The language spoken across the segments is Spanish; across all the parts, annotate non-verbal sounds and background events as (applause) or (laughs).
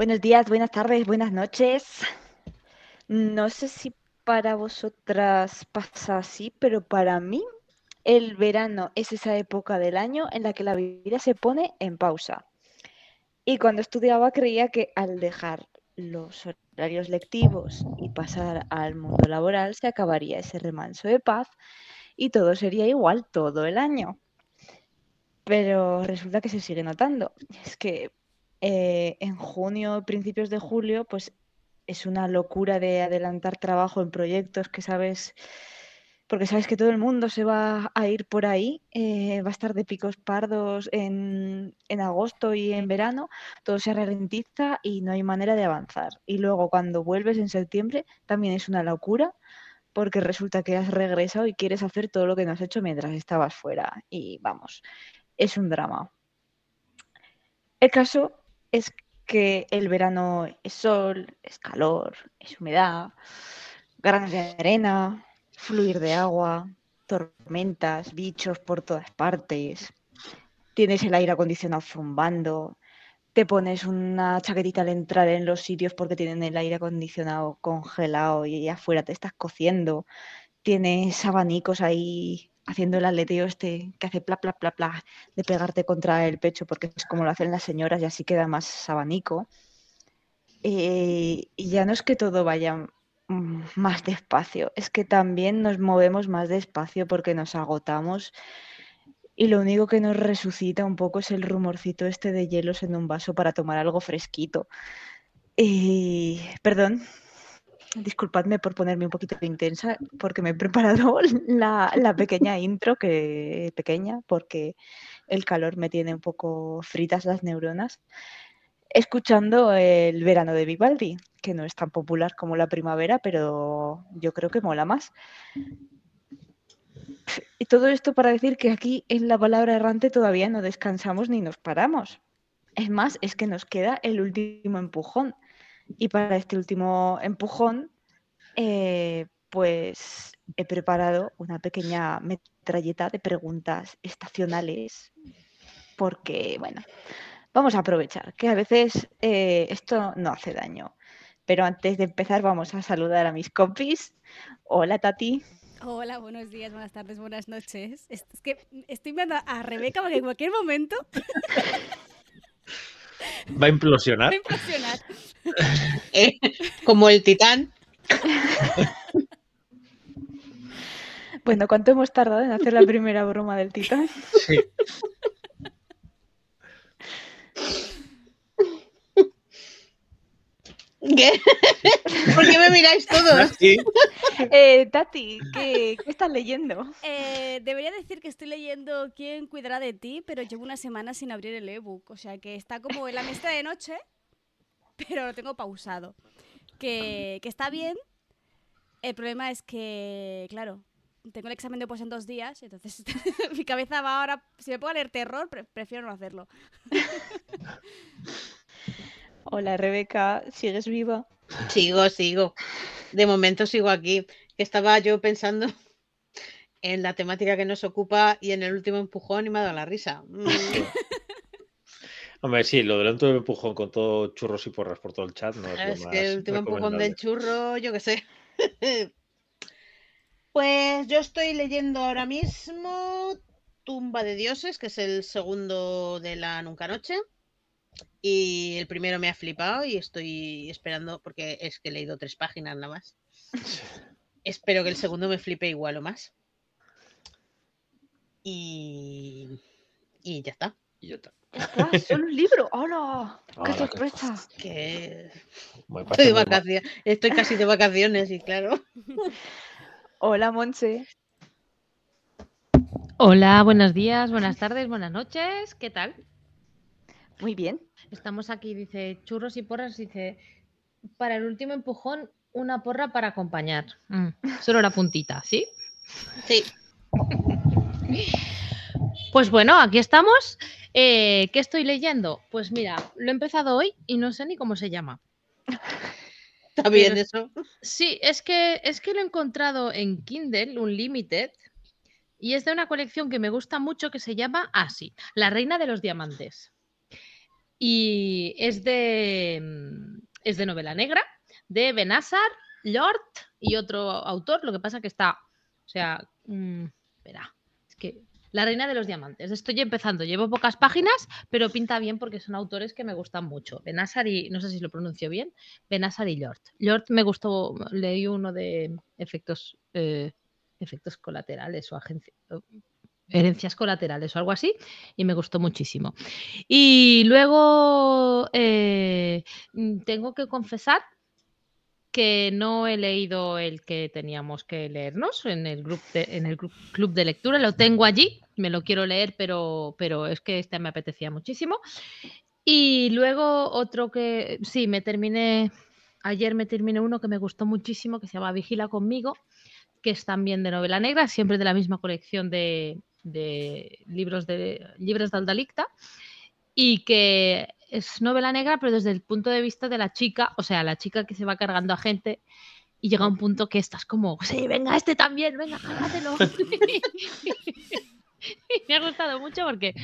Buenos días, buenas tardes, buenas noches. No sé si para vosotras pasa así, pero para mí el verano es esa época del año en la que la vida se pone en pausa. Y cuando estudiaba creía que al dejar los horarios lectivos y pasar al mundo laboral se acabaría ese remanso de paz y todo sería igual todo el año. Pero resulta que se sigue notando. Es que eh, en junio, principios de julio, pues es una locura de adelantar trabajo en proyectos que sabes, porque sabes que todo el mundo se va a ir por ahí, eh, va a estar de picos pardos en, en, agosto y en verano, todo se ralentiza y no hay manera de avanzar. Y luego cuando vuelves en septiembre también es una locura porque resulta que has regresado y quieres hacer todo lo que no has hecho mientras estabas fuera. Y vamos, es un drama. El caso es que el verano es sol, es calor, es humedad, granos de arena, fluir de agua, tormentas, bichos por todas partes. Tienes el aire acondicionado zumbando, te pones una chaquetita al entrar en los sitios porque tienen el aire acondicionado congelado y afuera te estás cociendo. Tienes abanicos ahí haciendo el aleteo este que hace pla, pla, pla, pla, de pegarte contra el pecho, porque es como lo hacen las señoras y así queda más abanico. Eh, y ya no es que todo vaya mm, más despacio, es que también nos movemos más despacio porque nos agotamos y lo único que nos resucita un poco es el rumorcito este de hielos en un vaso para tomar algo fresquito. Y, perdón, Disculpadme por ponerme un poquito intensa, porque me he preparado (laughs) la, pequeña intro, que pequeña, porque el calor me tiene un poco fritas las neuronas, escuchando el verano de Vivaldi, que no es tan popular como la primavera, pero yo creo que mola más. Y todo esto para decir que aquí en la palabra errante todavía no descansamos ni nos paramos. Es más, es que nos queda el último empujón y para este último empujón, eh, pues he preparado una pequeña metralleta de preguntas estacionales, porque, bueno, vamos a aprovechar que a veces eh, esto no hace daño. Pero antes de empezar, vamos a saludar a mis compis. Hola, Tati. Hola, buenos días, buenas tardes, buenas noches. Es, que estoy viendo a Rebeca porque en cualquier momento (laughs) Va a implosionar. Va a implosionar. Eh, como el titán. Bueno, ¿cuánto hemos tardado en hacer la (laughs) primera broma del titán? Sí. ¿Qué? (laughs) ¿Por qué me miráis todos? Eh, Tati, ¿qué, estás leyendo? Eh, debería decir que estoy leyendo ¿Quién cuidará de ti? Pero llevo una semana sin abrir el ebook. O sea que está como en la mesa de noche, pero lo tengo pausado. Que, está bien. El problema es que, claro, tengo el examen de pues en dos días, entonces (laughs) mi cabeza va ahora. Si me puedo leer terror, prefiero no hacerlo. (laughs) Hola Rebeca, ¿sigues viva? Sigo, sigo. De momento sigo aquí. Estaba yo pensando en la temática que nos ocupa y en el último empujón y me ha dado la risa. Mm. (laughs) Hombre, sí, lo del último empujón con todo churros y porras por todo el chat no es, que el último empujón del churro, yo qué sé. (laughs) pues yo estoy leyendo ahora mismo Tumba de Dioses, que es el segundo de la Nunca Noche. Y el primero me ha flipado y estoy esperando, porque es que he leído tres páginas nada más. (laughs) Espero que el segundo me flipe igual o más. Y, y ya está. Y ya está. ¡Son un libro! ¡Hola! ¡Qué sorpresa! Que... Estoy, de vacaciones. Estoy casi de vacaciones y claro. (laughs) Hola, Monse. Hola, buenos días, buenas tardes, buenas noches. ¿Qué tal? Muy bien. Estamos aquí, dice churros y porras, dice para el último empujón, una porra para acompañar. Mm, solo la puntita, ¿sí? Sí. Pues bueno, aquí estamos. Eh, ¿Qué estoy leyendo? Pues mira, lo he empezado hoy y no sé ni cómo se llama. Está bien Pero- eso. Sí, es que, es que lo he encontrado en Kindle, Unlimited, y es de una colección que me gusta mucho que se llama así, La Reina de los Diamantes. Y es de, mm, es de novela negra, de Benassar, Lord y otro autor, lo que pasa que está, o sea, mm, espera, es que La Reina de los Diamantes. Estoy empezando, llevo pocas páginas, pero pinta bien porque son autores que me gustan mucho. Benassar y, no sé si lo pronuncio bien, Benassar y Lord. Lord me gustó, leí uno de efectos, eh, efectos colaterales o agencia- herencias colaterales o algo así, y me gustó muchísimo. Y luego eh, mm, tengo que confesar que no he leído el que teníamos que leernos en el, grup de- en el club de lectura. Lo tengo allí, me lo quiero leer, pero, pero es que este me apetecía muchísimo. Y luego otro que, sí, me terminé, ayer me terminé uno que me gustó muchísimo, que se llama Vigila conmigo, que es también de novela negra, siempre de la misma colección de, de libros de libros de Aldalicta, y que es novela negra, pero desde el punto de vista de la chica, o sea, la chica que se va cargando a gente y llega un punto que estás como, sí, venga, este también, venga, cárgatelo. Y (laughs) me ha gustado mucho porque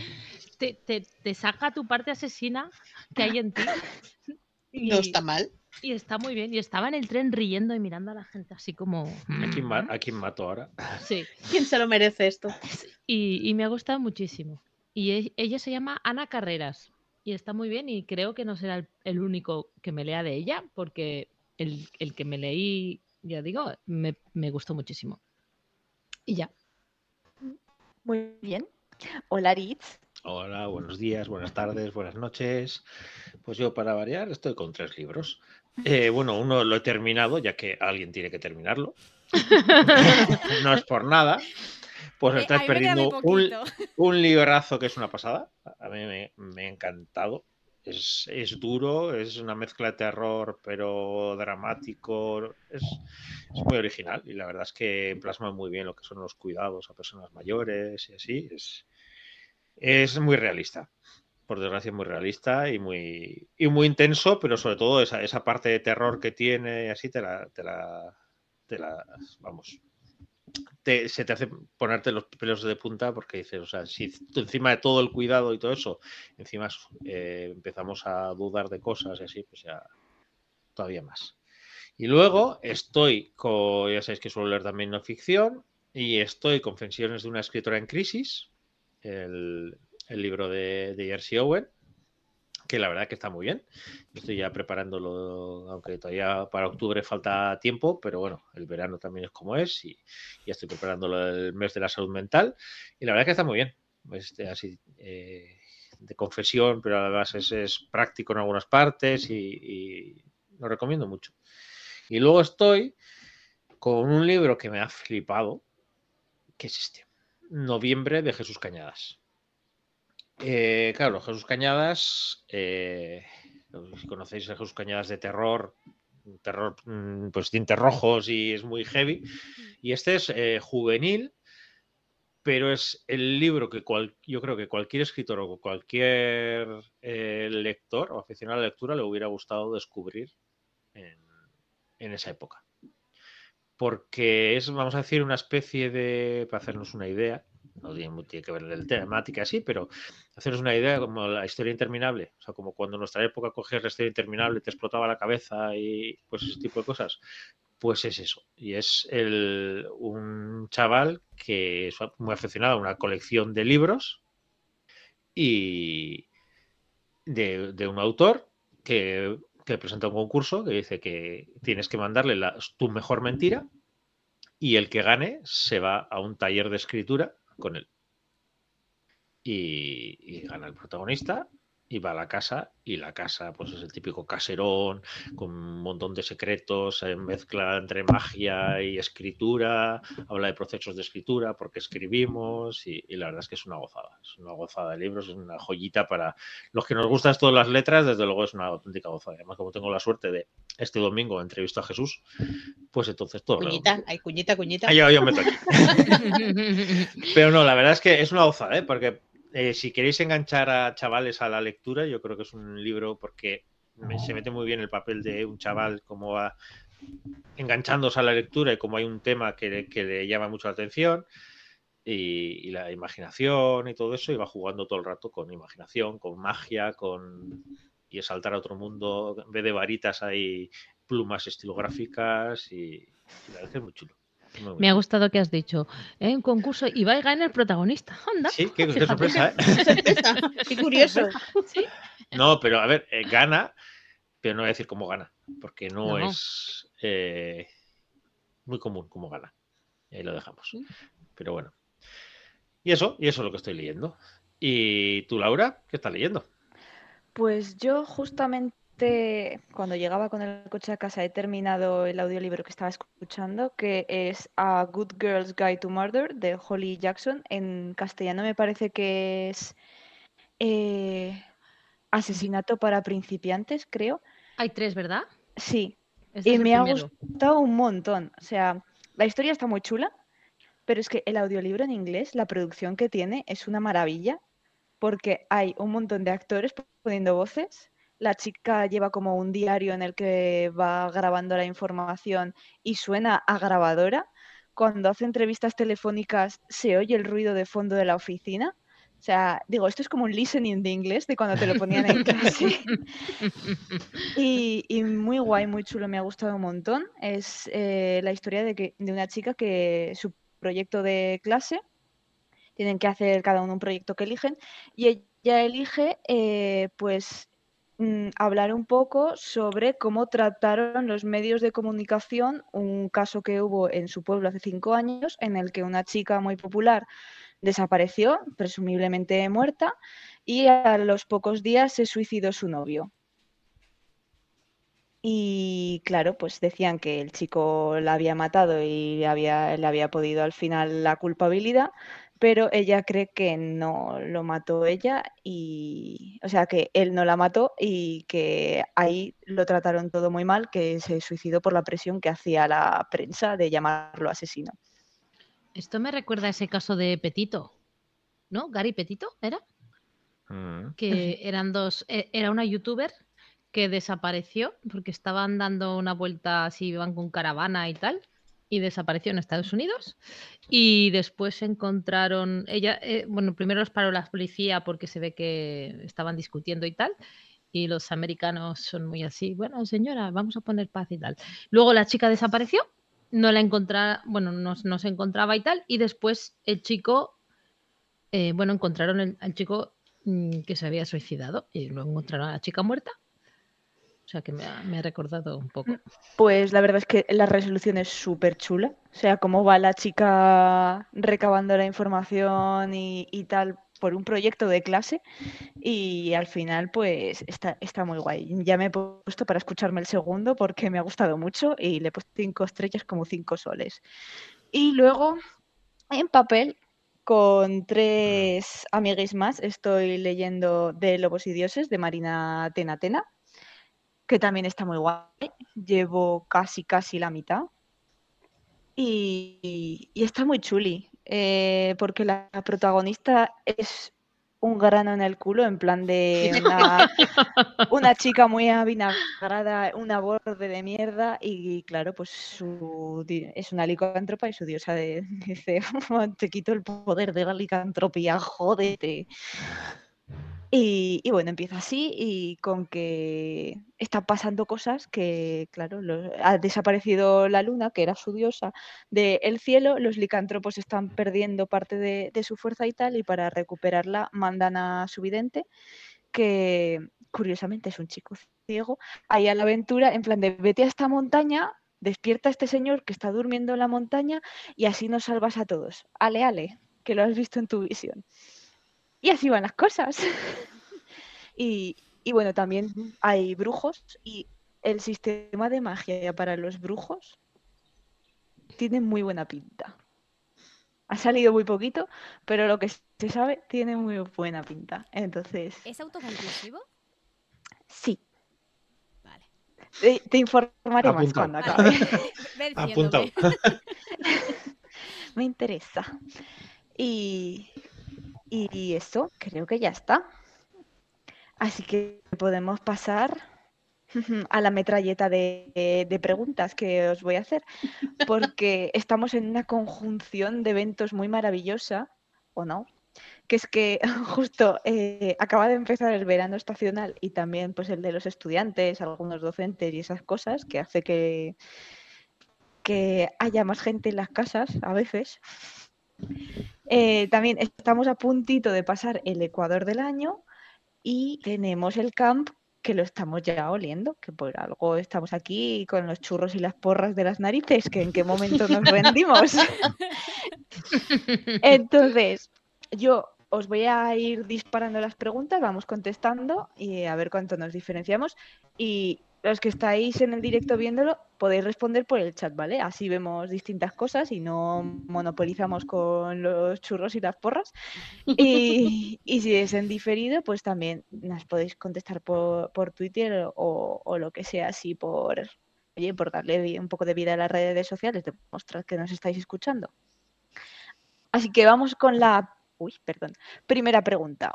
te, te- te saca tu parte asesina que hay en ti. Y, No está mal. Y está muy bien. Y estaba en el tren riendo y mirando a la gente así como... ¿A quién, ma- "Mm". a quién mato ahora? (laughs) Sí. ¿Quién se lo merece esto? Y, y me ha gustado muchísimo. Y e- ella se llama Ana Carreras. Y está muy bien y creo que no será el, el único que me lea de ella, porque el, el que me leí, ya digo, me, me gustó muchísimo. Y ya. Muy bien. Hola, Ritz. Hola, buenos días, buenas tardes, buenas noches. Pues yo, para variar, estoy con tres libros. Eh, bueno, uno lo he terminado, ya que alguien tiene que terminarlo. (laughs) no es por nada. Pues Eh, estás perdiendo un, un librazo que es una pasada. A mí me, me ha encantado. Es, es duro, es una mezcla de terror, pero dramático. Es, es muy original y la verdad es que plasma muy bien lo que son los cuidados a personas mayores y así. Es, es muy realista. Por desgracia, muy realista y muy, y muy intenso, pero sobre todo esa, esa parte de terror que tiene así te la, te la, te la vamos, te- se te hace ponerte los pelos de punta porque dices, o sea, si encima de todo el cuidado y todo eso, encima eh, empezamos a dudar de cosas y así, pues ya todavía más. Y luego estoy con, ya sabéis que suelo leer también no ficción, y estoy con Confesiones de una escritora en crisis, el, el libro de, de Jersey Owen, que la verdad que está muy bien. Estoy ya preparándolo, aunque todavía para octubre falta tiempo, pero bueno, el verano también es como es y ya estoy preparándolo el mes de la salud mental y la verdad que está muy bien. Este, así eh, de confesión, pero además es, es práctico en algunas partes y, lo recomiendo mucho. Y luego estoy con un libro que me ha flipado, que es este, Noviembre de Jesús Cañadas. Eh, claro, Jesús Cañadas, eh, si conocéis a Jesús Cañadas de terror, terror, mm, pues tintes rojos y es muy heavy. Y este es eh, juvenil, pero es el libro que cual- yo creo que cualquier escritor o cualquier lector o aficionado a la lectura le hubiera gustado descubrir en, en esa época. Porque es, vamos a decir, una especie de, para hacernos una idea, no tiene, tiene que ver el temática así, pero hacernos una idea como la historia interminable, o sea, como cuando en nuestra época cogías la historia interminable, te explotaba la cabeza y pues ese tipo de cosas, pues es eso. Y es el, un chaval que es muy aficionado a una colección de libros y de, un autor que, que presenta un concurso que dice que tienes que mandarle la- tu mejor mentira y el que gane se va a un taller de escritura con él. Y, gana el protagonista y va a la casa y la casa pues es el típico caserón con un montón de secretos, se mezcla entre magia y escritura, habla de procesos de escritura porque escribimos y, la verdad es que es una gozada, es una gozada de libros, es una joyita para los que nos gustan todas las letras, desde luego es una auténtica gozada. Además como tengo la suerte de este domingo entrevisto a Jesús, pues entonces todo. Cuñita, hay cuñita, cuñita. Ah, yo, yo meto aquí. (laughs) Pero no, la verdad es que es una gozada, ¿eh? porque eh, si queréis enganchar a chavales a la lectura, yo creo que es un libro porque se mete muy bien el papel de un chaval como va enganchándose a la lectura y como hay un tema que, le llama mucho la atención y, la imaginación y todo eso y va jugando todo el rato con imaginación, con magia, con y saltar a otro mundo, en vez de varitas hay plumas estilográficas y, y la verdad que es muy chulo. Me ha gustado que has dicho, en ¿eh? un concurso y va a ganar el protagonista. (laughs) Anda. Sí, qué, sorpresa, ¿eh? (laughs) qué curioso. (laughs) No, pero a ver, eh, gana, pero no voy a decir cómo gana, porque no, es eh, muy común cómo gana. ahí lo dejamos. Pero bueno. Y eso, y eso es lo que estoy leyendo. ¿Y tú, Laura, qué estás leyendo? Pues yo justamente cuando llegaba con el coche a casa he terminado el audiolibro que estaba escuchando, que es A Good Girl's Guide to Murder de Holly Jackson. En castellano me parece que es eh, Asesinato para principiantes, creo. Hay tres, ¿verdad? Sí. y me ha gustado un montón. O sea, la historia está muy chula, pero es que el audiolibro en inglés, la producción que tiene es una maravilla, porque hay un montón de actores poniendo voces la chica lleva como un diario en el que va grabando la información y suena a grabadora. Cuando hace entrevistas telefónicas se oye el ruido de fondo de la oficina. O sea, digo, esto es como un listening de inglés de cuando te lo ponían en (laughs) clase. (laughs) y, muy guay, muy chulo, me ha gustado un montón. Es eh, la historia de, que, de una chica que su proyecto de clase, tienen que hacer cada uno un proyecto que eligen, y ella elige, eh, pues, Mm, hablar un poco sobre cómo trataron los medios de comunicación un caso que hubo en su pueblo hace cinco años en el que una chica muy popular desapareció, presumiblemente muerta, y a los pocos días se suicidó su novio. Y claro, pues decían que el chico la había matado y había, le había podido al final la culpabilidad, pero ella cree que no lo mató ella y, o sea, que él no la mató y que ahí lo trataron todo muy mal, que se suicidó por la presión que hacía la prensa de llamarlo asesino. Esto me recuerda a ese caso de Petito, ¿no? Gary Petito, ¿era? Mm. Que (laughs) eran dos, e, era una youtuber que desapareció porque estaban dando una vuelta así, iban con caravana y tal y desapareció en Estados Unidos. Y después encontraron, ella, eh, bueno, primero los paró la policía porque se ve que estaban discutiendo y tal. Y los americanos son muy así, bueno, señora, vamos a poner paz y tal. Luego la chica desapareció, no la encontraba, bueno, no, se encontraba y tal. Y después el chico, eh, bueno, encontraron al chico mm, que se había suicidado y luego encontraron a la chica muerta o sea que me ha, recordado un poco. Mm, pues la verdad es que la resolución es súper chula. O sea, cómo va la chica recabando la información y, tal por un proyecto de clase y al final pues está, muy guay. Ya me he puesto para escucharme el segundo porque me ha gustado mucho y le he puesto cinco estrellas como cinco soles. Y luego en papel con tres amigues más estoy leyendo de Lobos y Dioses de Marina Tenatena que también está muy guay. Llevo casi, casi la mitad. Y, está muy chuli, eh, porque la protagonista es un grano en el culo, en plan de (laughs) una, chica muy avinagrada, una borde de mierda, y, claro, pues su, es una licántropa y su diosa (laughs) dice, te quito el poder de la licantropía, jódete. Y, bueno, empieza así y con que están pasando cosas que, claro, ha desaparecido la luna, que era su diosa, del cielo, los licántropos están perdiendo parte de, su fuerza y tal, y para recuperarla mandan a su vidente, que curiosamente es un chico ciego, ahí a la aventura, en plan de vete a esta montaña, despierta a este señor que está durmiendo en la montaña y así nos salvas a todos. Ale, ale, que lo has visto en tu visión. Y así van las cosas. (laughs) Y, y bueno, también hay brujos y el sistema de magia para los brujos tiene muy buena pinta. Ha salido muy poquito, pero lo que se sabe tiene muy buena pinta. Entonces, ¿Es autoconclusivo? sí, Vale. te, te informaré más cuando acabe. (laughs) Apuntado. (laughs) Me interesa. Y, y eso, creo que ya está. Así que podemos pasar (laughs) a la metralleta de, de preguntas que os voy a hacer, porque estamos en una conjunción de eventos muy maravillosa, ¿o no? Que es que (laughs) justo eh, acaba de empezar el verano estacional y también pues el de los estudiantes, algunos docentes y esas cosas, que hace que, que haya más gente en las casas a veces. Eh, también estamos a puntito de pasar el Ecuador del año y tenemos el camp que lo estamos ya oliendo, que por algo estamos aquí con los churros y las porras de las narices, que en qué momento nos (laughs) rendimos. (laughs) Entonces, yo os voy a ir disparando las preguntas, vamos contestando y a ver cuánto nos diferenciamos. Y los que estáis en el directo viéndolo, podéis responder por el chat, ¿vale? Así vemos distintas cosas y no monopolizamos con los churros y las porras. (laughs) Y, y si es en diferido, pues también nos podéis contestar por, por Twitter o, o lo que sea, así por, oye, por darle un poco de vida a las redes sociales, demostrar que nos estáis escuchando. Así que vamos con la uy, perdón, primera pregunta.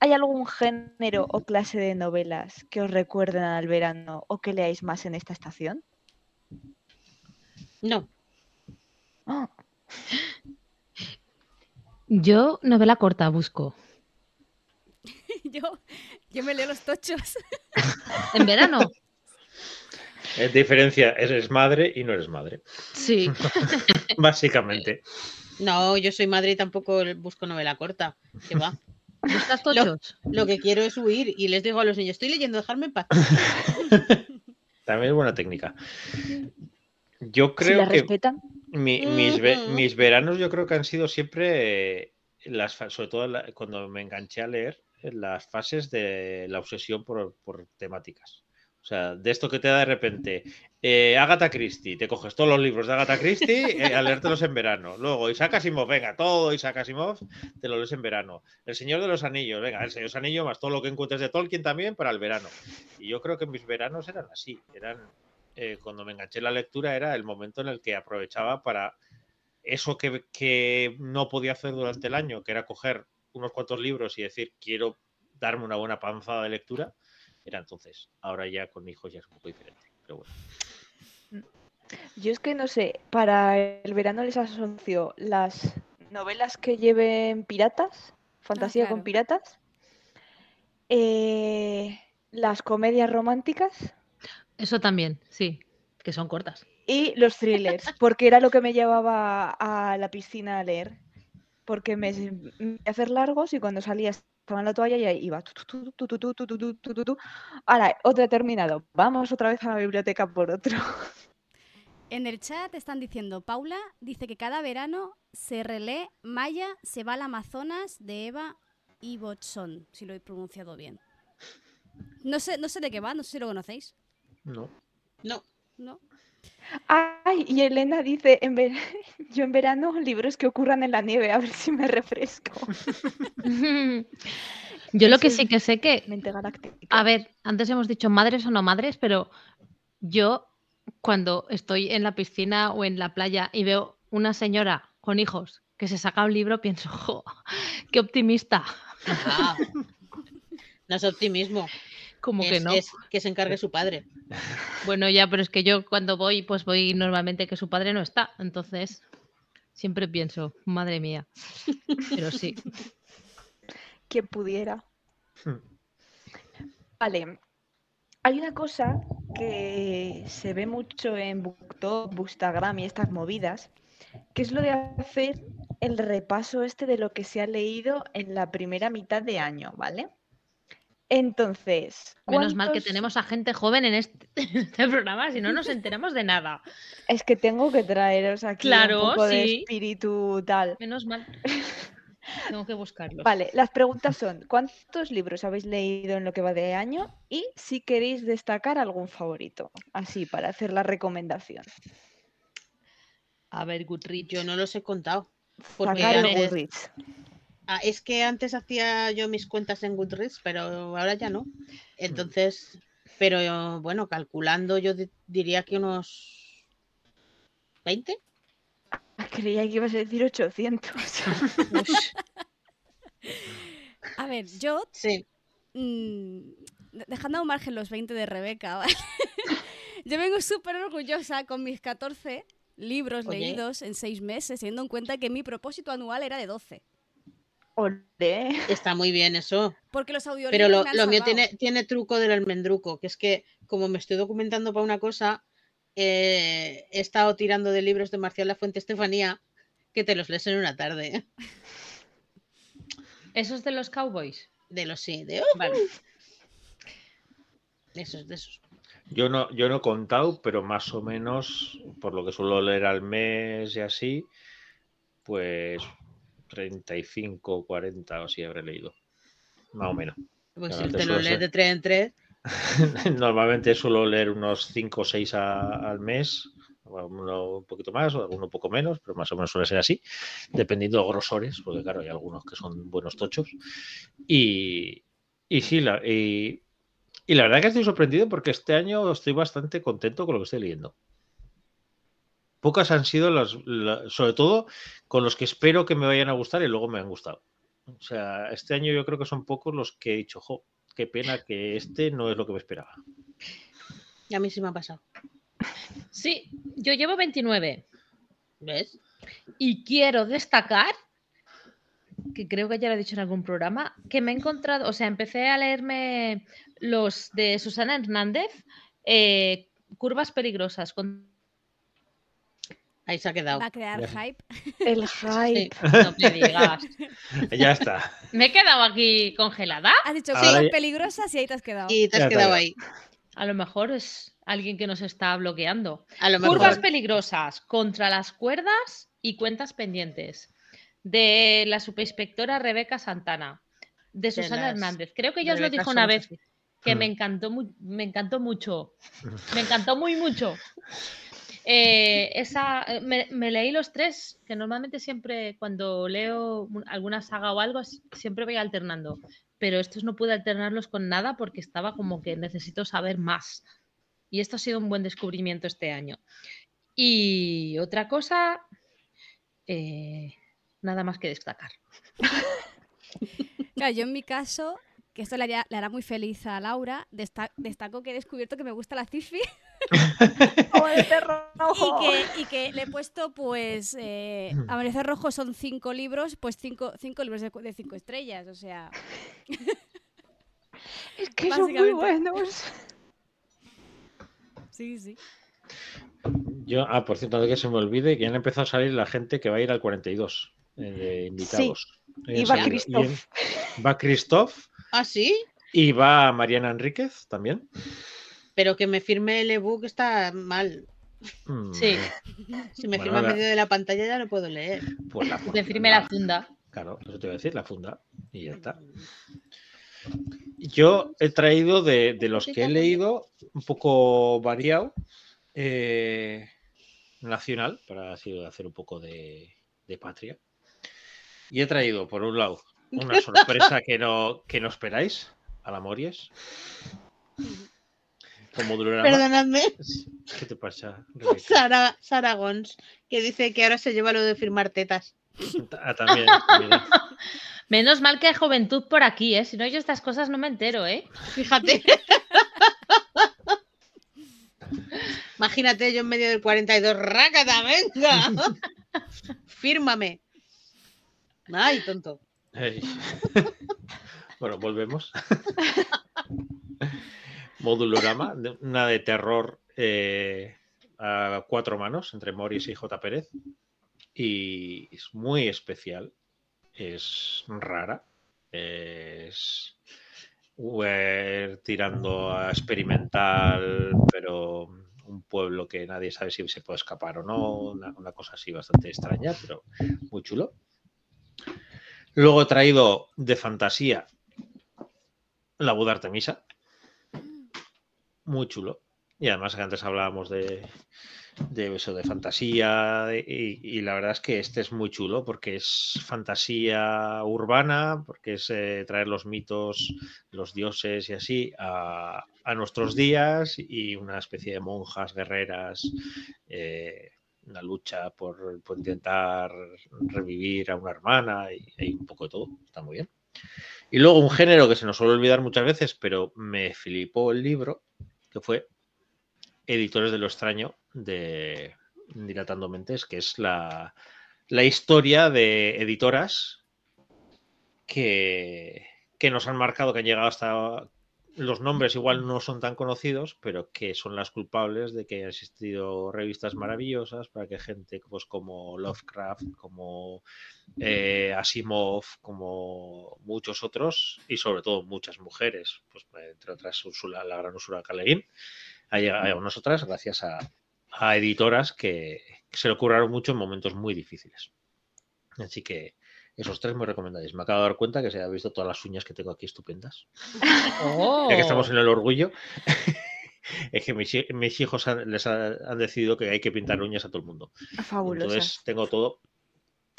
¿Hay algún género o clase de novelas que os recuerden al verano o que leáis más en esta estación? No, (gasps) Yo, novela corta, busco. (laughs) yo, yo me leo los tochos. (laughs) En verano, Eh, diferencia, eres madre y no eres madre. sí. (laughs) Básicamente. no, yo soy madre y tampoco busco novela corta. Que va. ¿Buscas tochos? Lo que quiero es huir y les digo a los niños, estoy leyendo, dejarme en paz. (laughs) También es buena técnica. Yo si creo la que respetan. mi- mis, ve- Ujú. mis veranos yo creo que han sido siempre eh, las sobre todo la- cuando me enganché a leer eh, las fases de la obsesión por, por temáticas. O sea, de esto que te da de repente eh, Agatha Christie, te coges todos los libros de Agatha Christie eh, a leértelos en verano. Luego Isaac Asimov, venga, todo Isaac Asimov te lo lees en verano. El Señor de los Anillos, venga, el Señor de los Anillos más todo lo que encuentres de Tolkien también para el verano. Y yo creo que mis veranos eran así, eran eh, cuando me enganché en la lectura era el momento en el que aprovechaba para eso que, que no podía hacer durante el año, que era coger unos cuantos libros y decir, quiero darme una buena panzada de lectura, era entonces. Ahora ya con hijos ya es un poco diferente. Pero bueno. Yo es que no sé, para el verano les asocio las novelas que lleven piratas, fantasía con claro. piratas, eh, las comedias románticas Eso también, sí. Que son cortas. y los thrillers, (laughs) porque era lo que me llevaba a la piscina a leer. Porque me me hacer largos y cuando salía estaba en la toalla y ahí iba. Ahora, otro terminado. Vamos otra vez a la biblioteca por otro. En el chat están diciendo, Paula dice que cada verano se relee Maya se va al Amazonas de Eva y Botson, si lo he pronunciado bien. No sé, no sé de qué va, no sé si lo conocéis. No. No. No. Ay, y Elena dice, en ver- (laughs) yo en verano libros que ocurran en la nieve, a ver si me refresco. (laughs) Yo lo que sí que sé que, Mente galáctica. a ver, antes hemos dicho madres o no madres, pero yo cuando estoy en la piscina o en la playa y veo una señora con hijos que se saca un libro, pienso, jo, qué optimista. Ah. no es optimismo. Como que no. es que se encargue su padre. (laughs) Bueno, ya, pero es que yo cuando voy, pues voy normalmente que su padre no está. Entonces, siempre pienso, madre mía. Pero sí. (laughs) Quien pudiera. Hmm. Vale. Hay una cosa que se ve mucho en BookTok, Bookstagram y estas movidas, que es lo de hacer el repaso este de lo que se ha leído en la primera mitad de año, ¿vale? Entonces, Menos mal que ¿cuántos- tenemos a gente joven en este, (laughs) en este programa, si no nos (laughs) enteramos de nada. Es que tengo que traeros aquí Claro, un poco de espíritu tal. Menos mal. (laughs) Tengo que buscarlos. Vale, las preguntas son, ¿cuántos libros habéis leído en lo que va de año? Y si queréis destacar algún favorito, así para hacer la recomendación. A ver, Goodreads. Yo no los he contado. Porque Goodreads. Ah, es que antes hacía yo mis cuentas en Goodreads, pero ahora ya no. Entonces, pero bueno, calculando yo di- diría que unos 20. Ah, Creía que ibas a decir 800. Ush, A ver, yo, sí, mm, de- dejando a un margen los 20 de Rebeca, (laughs) ¿vale? yo vengo súper orgullosa con mis 14 libros Oye. leídos en 6 meses, teniendo en cuenta que mi propósito anual era de 12. Olé. está muy bien eso. Porque los audiolibros Pero lo, me han lo mío tiene, tiene truco del almendruco, que es que como me estoy documentando para una cosa, eh, he estado tirando de libros de Marcial La Fuente Estefanía que te los lees en una tarde. (laughs) ¿Esos de los cowboys? De los sí, de Vale. de esos, de esos. Yo no, yo no he contado, pero más o menos, por lo que suelo leer al mes y así, pues 35, 40 o así habré leído. Más o menos. Pues si te lo lees ser. de tres en tres, (laughs) Normalmente suelo leer unos 5 o 6 al mes, alguno un poquito más o alguno un poco menos, pero más o menos suele ser así, dependiendo de grosores, porque claro, hay algunos que son buenos tochos. Y, y sí, la, y, y la verdad que estoy sorprendido porque este año estoy bastante contento con lo que estoy leyendo. Pocas han sido las, la- sobre todo con los que espero que me vayan a gustar y luego me han gustado. O sea, este año yo creo que son pocos los que he dicho, jo, qué pena que este no es lo que me esperaba. y a mí sí me ha pasado. Sí, yo llevo 29 ¿Ves? y quiero destacar, que creo que ya lo he dicho en algún programa, que me he encontrado, o sea, empecé a leerme los de Susana Hernández, eh, Curvas Peligrosas, con Ahí se ha quedado. Va a crear Ya. hype. El Sí. hype. No me digas. (laughs) Ya está. Me he quedado aquí congelada. Has dicho cosas ya- peligrosas y ahí te has quedado. Y te Ya has quedado ya. ahí. A lo mejor es alguien que nos está bloqueando. A lo mejor. Curvas peligrosas, contra las cuerdas y cuentas pendientes. De la subinspectora Rebeca Santana. De Susana las Hernández. Creo que ella os lo dijo una vez que Mm. me encantó, mu- me encantó mucho. Me encantó muy mucho. Eh, esa, eh, me, leí los tres, que normalmente siempre cuando leo un- alguna saga o algo, siempre voy alternando. Pero estos no pude alternarlos con nada porque estaba como que necesito saber más. Y esto ha sido un buen descubrimiento este año. Y otra cosa, eh, nada más que destacar. (laughs) Yo en mi caso, que esto le, haría- le hará muy feliz a Laura, desta- destaco que he descubierto que me gusta la Cifi (laughs) ¡Oh, el perro y rojo! que, y que le he puesto, pues, eh, Amanecer Rojo son cinco libros, pues cinco, cinco libros de, cinco estrellas, o sea, Es que son muy buenos. sí, sí. Yo, ah, por cierto, antes de que se me olvide, que ya han empezado a salir la gente que va a ir al 42 eh, de invitados. Y va salido. Christoph. Va Christoph Ah, sí. y va Mariana Enríquez también. Pero que me firme el ebook está mal. Mm, Sí. Si me Bueno, firma en la- medio de la pantalla ya no puedo leer. Pues la (laughs) Que funda. te firme la funda. Claro, eso te iba a decir, la funda. Y ya está. Yo he traído de, de los que he leído un poco variado eh, nacional, para así hacer un poco de, de patria. Y he traído, por un lado, una sorpresa que no, que no esperáis, a la Mories. Como. Perdonadme. ¿Qué te pasa? Sara, Sara Gons, que dice que ahora se lleva lo de firmar tetas. Ah, también, mira. Menos mal que hay juventud por aquí, ¿eh? Si no, yo estas cosas no me entero, ¿eh? Fíjate. Imagínate yo en medio del 42. ¡Rácata, venga! (laughs) Fírmame. Ay, tonto. Ey. (laughs) bueno, volvemos. (laughs) Modulorama, una de terror eh, a cuatro manos entre Morris y J. Pérez. Y es muy especial. Es rara. Es tirando a experimental, pero un pueblo que nadie sabe si se puede escapar o no. Una, una cosa así bastante extraña, pero muy chulo. Luego he traído de fantasía La boda Artemisa. Muy chulo. Y además que antes hablábamos de, eso, de fantasía. y, la verdad es que este es muy chulo porque es fantasía urbana, porque es eh, traer los mitos, los dioses y así a, a nuestros días y una especie de monjas guerreras. eh, una lucha por, intentar revivir a una hermana y un poco de todo, está muy bien. Y luego un género que se nos suele olvidar muchas veces, pero me flipó el libro, que fue Editores de lo extraño de Dilatando Mentes, que es la, la historia de editoras que, que nos han marcado, que han llegado hasta los nombres igual no son tan conocidos, pero que son las culpables de que hayan existido revistas maravillosas para que gente pues, como Lovecraft, como eh, Asimov, como muchos otros, y sobre todo muchas mujeres, pues entre otras Úrsula, la gran Úrsula K. Le Guin, ha llegado a nosotras gracias a, a editoras que, que se le ocurrieron mucho en momentos muy difíciles. Así que esos tres muy recomendáis. Me acabo de dar cuenta que se ha visto todas las uñas que tengo aquí estupendas. Oh. (laughs) Ya que estamos en el orgullo, (laughs) es que mis, hi- mis hijos han, les ha- han decidido que hay que pintar uñas a todo el mundo. Fabulosa. Entonces tengo todo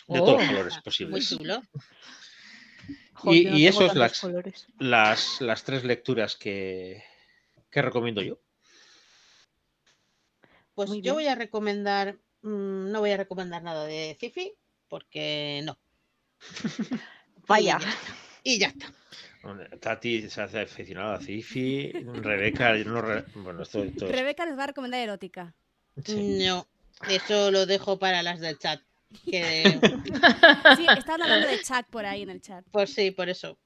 de Oh. todos los colores Muy posibles. chulo. Joder, y- no y eso es las-. Las, las tres lecturas que, que recomiendo yo. Pues Muy yo bien. voy a recomendar, mm, no voy a recomendar nada de Cifi, porque no. (laughs) Vaya. Y ya está. Tati se hace aficionada a Cifi, Rebeca, yo no re- bueno, esto, esto es- Rebeca les va a recomendar erótica. sí. No, eso lo dejo para las del chat. Que, (laughs) Sí, estaban hablando de Chuck por ahí en el chat. pues sí, por eso.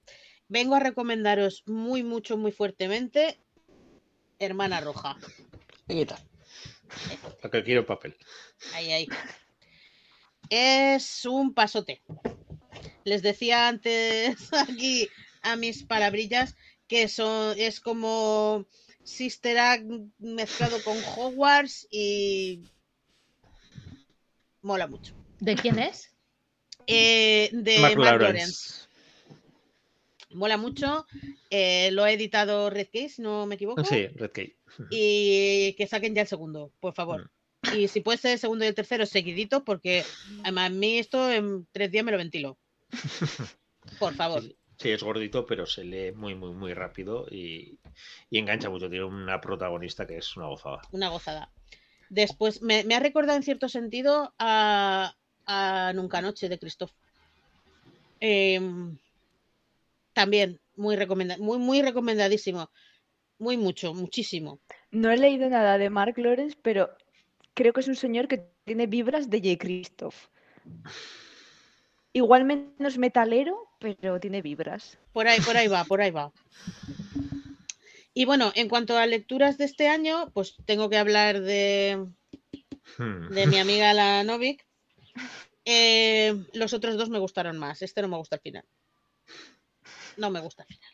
Vengo a recomendaros muy, mucho, muy fuertemente Hermana Roja. Lo que quiero papel. Ahí, ahí. Es un pasote. Les decía antes (laughs) aquí a mis palabrillas que son, es como Sister Act mezclado con Hogwarts y mola mucho. ¿De quién es? Eh, de Mark Mark Lawrence. Lawrence. Mola mucho. eh, lo ha editado Red Case, si no me equivoco. Sí, Red Key. Y que saquen ya el segundo, por favor. Mm. Y si puede ser el segundo y el tercero seguidito, porque además a mí esto en tres días me lo ventilo. Por favor. Sí, sí, es gordito, pero se lee muy, muy, muy rápido y, y engancha mucho. Tiene una protagonista que es una gozada. Una gozada. Después, me, me ha recordado en cierto sentido a, a Nunca Noche de Christoph. Em, también, muy, recomenda muy, muy recomendadísimo. Muy mucho, muchísimo. No he leído nada de Mark Lawrence, pero creo que es un señor que tiene vibras de J. Christoph. Igual menos metalero, pero tiene vibras. Por ahí, por ahí va, por ahí va. Y bueno, en cuanto a lecturas de este año, pues tengo que hablar de, Hmm. de mi amiga la Novik. Eh, los otros dos me gustaron más. Este no me gusta al final. No me gusta al final.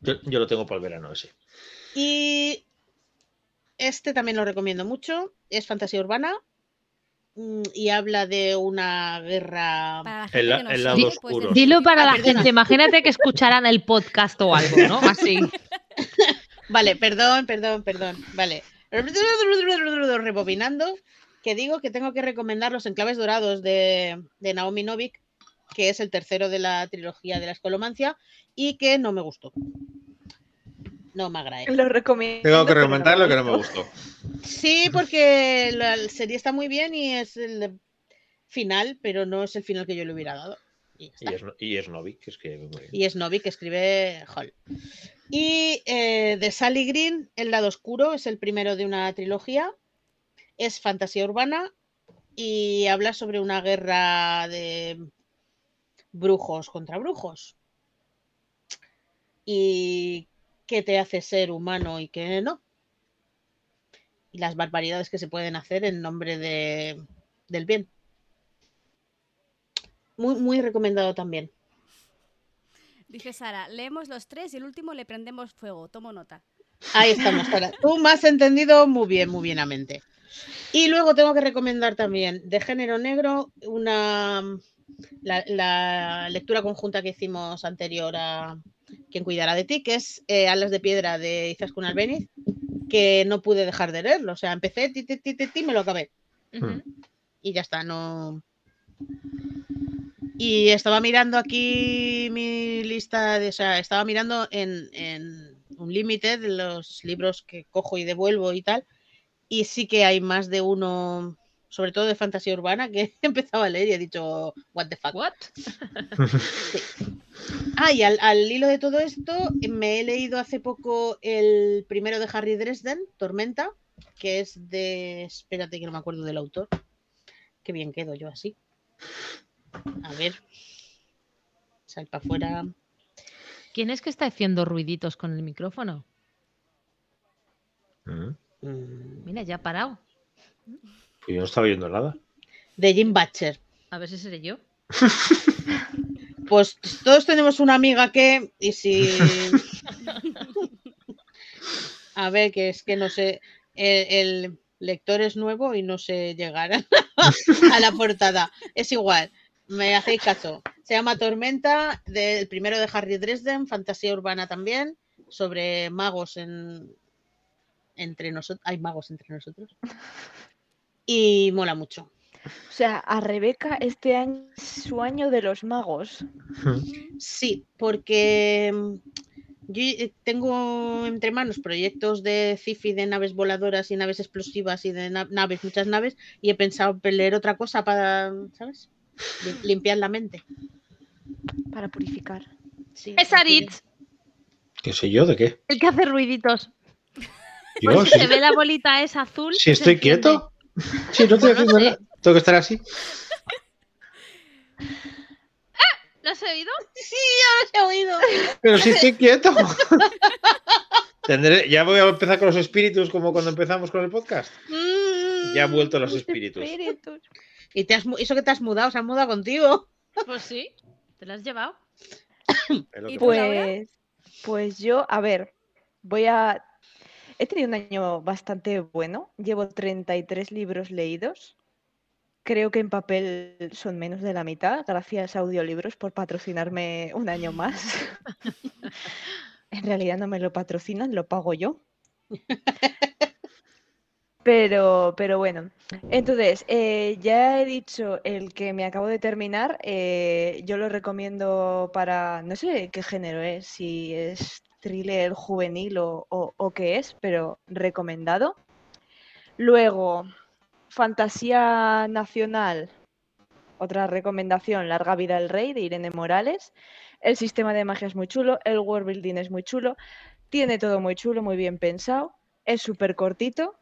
Yo, yo lo tengo para el verano ese. Y este también lo recomiendo mucho. Es fantasía urbana. Mm, Y habla de una guerra. Para la gente El la- que no el sabe, lado pues, oscuro. Dilo para Ah, la perdona. gente. Imagínate que escucharan el podcast o algo, ¿no? Así. (laughs) Vale, perdón, perdón, perdón. Vale. (laughs) Rebobinando, que digo que tengo que recomendar los enclaves dorados de, de Naomi Novik, que es el tercero de la trilogía de la escolomancia, y que no me gustó. No me agrade. Lo recomiendo. Tengo que recomendar lo que no me gustó. Sí, porque la serie está muy bien y es el final, pero no es el final que yo le hubiera dado. Y. Y es, y es Novik, que es que muy bien. Y es Novi que escribe Hall. Y eh, de Sally Green, El lado oscuro, es el primero de una trilogía. Es fantasía urbana y habla sobre una guerra de brujos contra brujos. Y qué te hace ser humano y qué no. Y las barbaridades que se pueden hacer en nombre de, del bien. Muy, muy recomendado también. Dice Sara, leemos los tres y el último le prendemos fuego. Tomo nota. Ahí estamos, Sara. (laughs) Tú me has entendido muy bien, muy bienamente. Y luego tengo que recomendar también de género negro una la, la lectura conjunta que hicimos anterior a Quien cuidará de ti, que es eh, Alas de piedra de Izaskun Albeniz, que no pude dejar de leerlo. O sea, empecé, ti, ti, ti, ti, ti, me lo acabé. Ujú. Y ya está, no. Y estaba mirando aquí mi lista de. O sea, estaba mirando en, en un límite de los libros que cojo y devuelvo y tal. Y sí que hay más de uno, sobre todo de fantasía urbana, que (laughs) he empezado a leer y he dicho, ¿What the fuck? What? (laughs) Ah, y al, al hilo de todo esto, me he leído hace poco el primero de Harry Dresden, Tormenta, que es de. Espérate que no me acuerdo del autor. Qué bien quedo yo así. A ver. Sal para afuera. ¿Quién es que está haciendo ruiditos con el micrófono? Mm. Mm, Mira, ya ha parado. Pues yo no estaba viendo nada. De Jim Butcher. A ver si seré yo. (laughs) Pues todos tenemos una amiga que. Y si. (laughs) A ver, que es que no sé. El, el lector es nuevo y no sé llegar a la portada. Es igual. Me hacéis caso. Se llama Tormenta, del primero de Harry Dresden, fantasía urbana también, sobre magos en entre nosotros. Hay magos entre nosotros. Y mola mucho. O sea, a Rebeca este año es su año de los magos. Sí, porque mm, yo eh, tengo entre manos proyectos de CIFI de naves voladoras y naves explosivas y de na- naves, muchas naves, y he pensado en leer otra cosa para, ¿sabes? Lim- Limpiar la mente. Para purificar. Sí, Es Aritz, ¿Qué sé yo de qué? el que hace ruiditos. Yo, Pues si se ve la bolita esa azul. si estoy quieto. Si no estoy haciendo nada. Tengo que estar así. ¿Lo has oído? No se ha oído. Pero si estoy quieto. (laughs) Tendré, ya voy a empezar con los espíritus como cuando empezamos con el podcast. Mm. Ya han vuelto los espíritus. Espíritus. Y te has, eso que te has mudado, se han mudado contigo. Pues sí. ¿Te lo has llevado? Lo. Pues, pues yo, a ver, voy a... He tenido un año bastante bueno. Llevo 33 libros leídos. Creo que en papel son menos de la mitad. Gracias a Audiolibros por patrocinarme un año más. (laughs) en realidad no me lo patrocinan, lo pago yo. Pero, pero bueno, entonces, eh, ya he dicho el que me acabo de terminar, eh, yo lo recomiendo para, no sé qué género es, si es thriller juvenil o, o- o qué es, pero recomendado. Luego, fantasía nacional, otra recomendación, Larga vida al rey de Irene Morales. El sistema de magia es muy chulo, el world building es muy chulo, tiene todo muy chulo, muy bien pensado, es súper cortito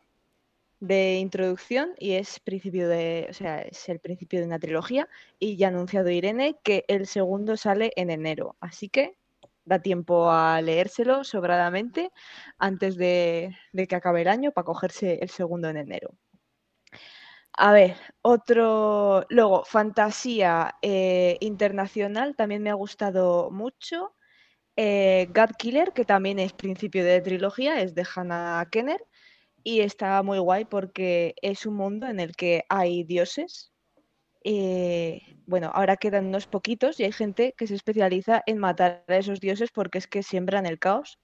de introducción y es principio de, o sea, es el principio de una trilogía y ya ha anunciado Irene que el segundo sale en enero, así que da tiempo a leérselo sobradamente antes de, de que acabe el año para cogerse el segundo en enero. A ver, otro, luego, fantasía eh, internacional, también me ha gustado mucho. Eh, God Killer, que también es principio de trilogía, es de Hannah Kenner y está muy guay porque es un mundo en el que hay dioses. eh, bueno, ahora quedan unos poquitos y hay gente que se especializa en matar a esos dioses porque es que siembran el caos.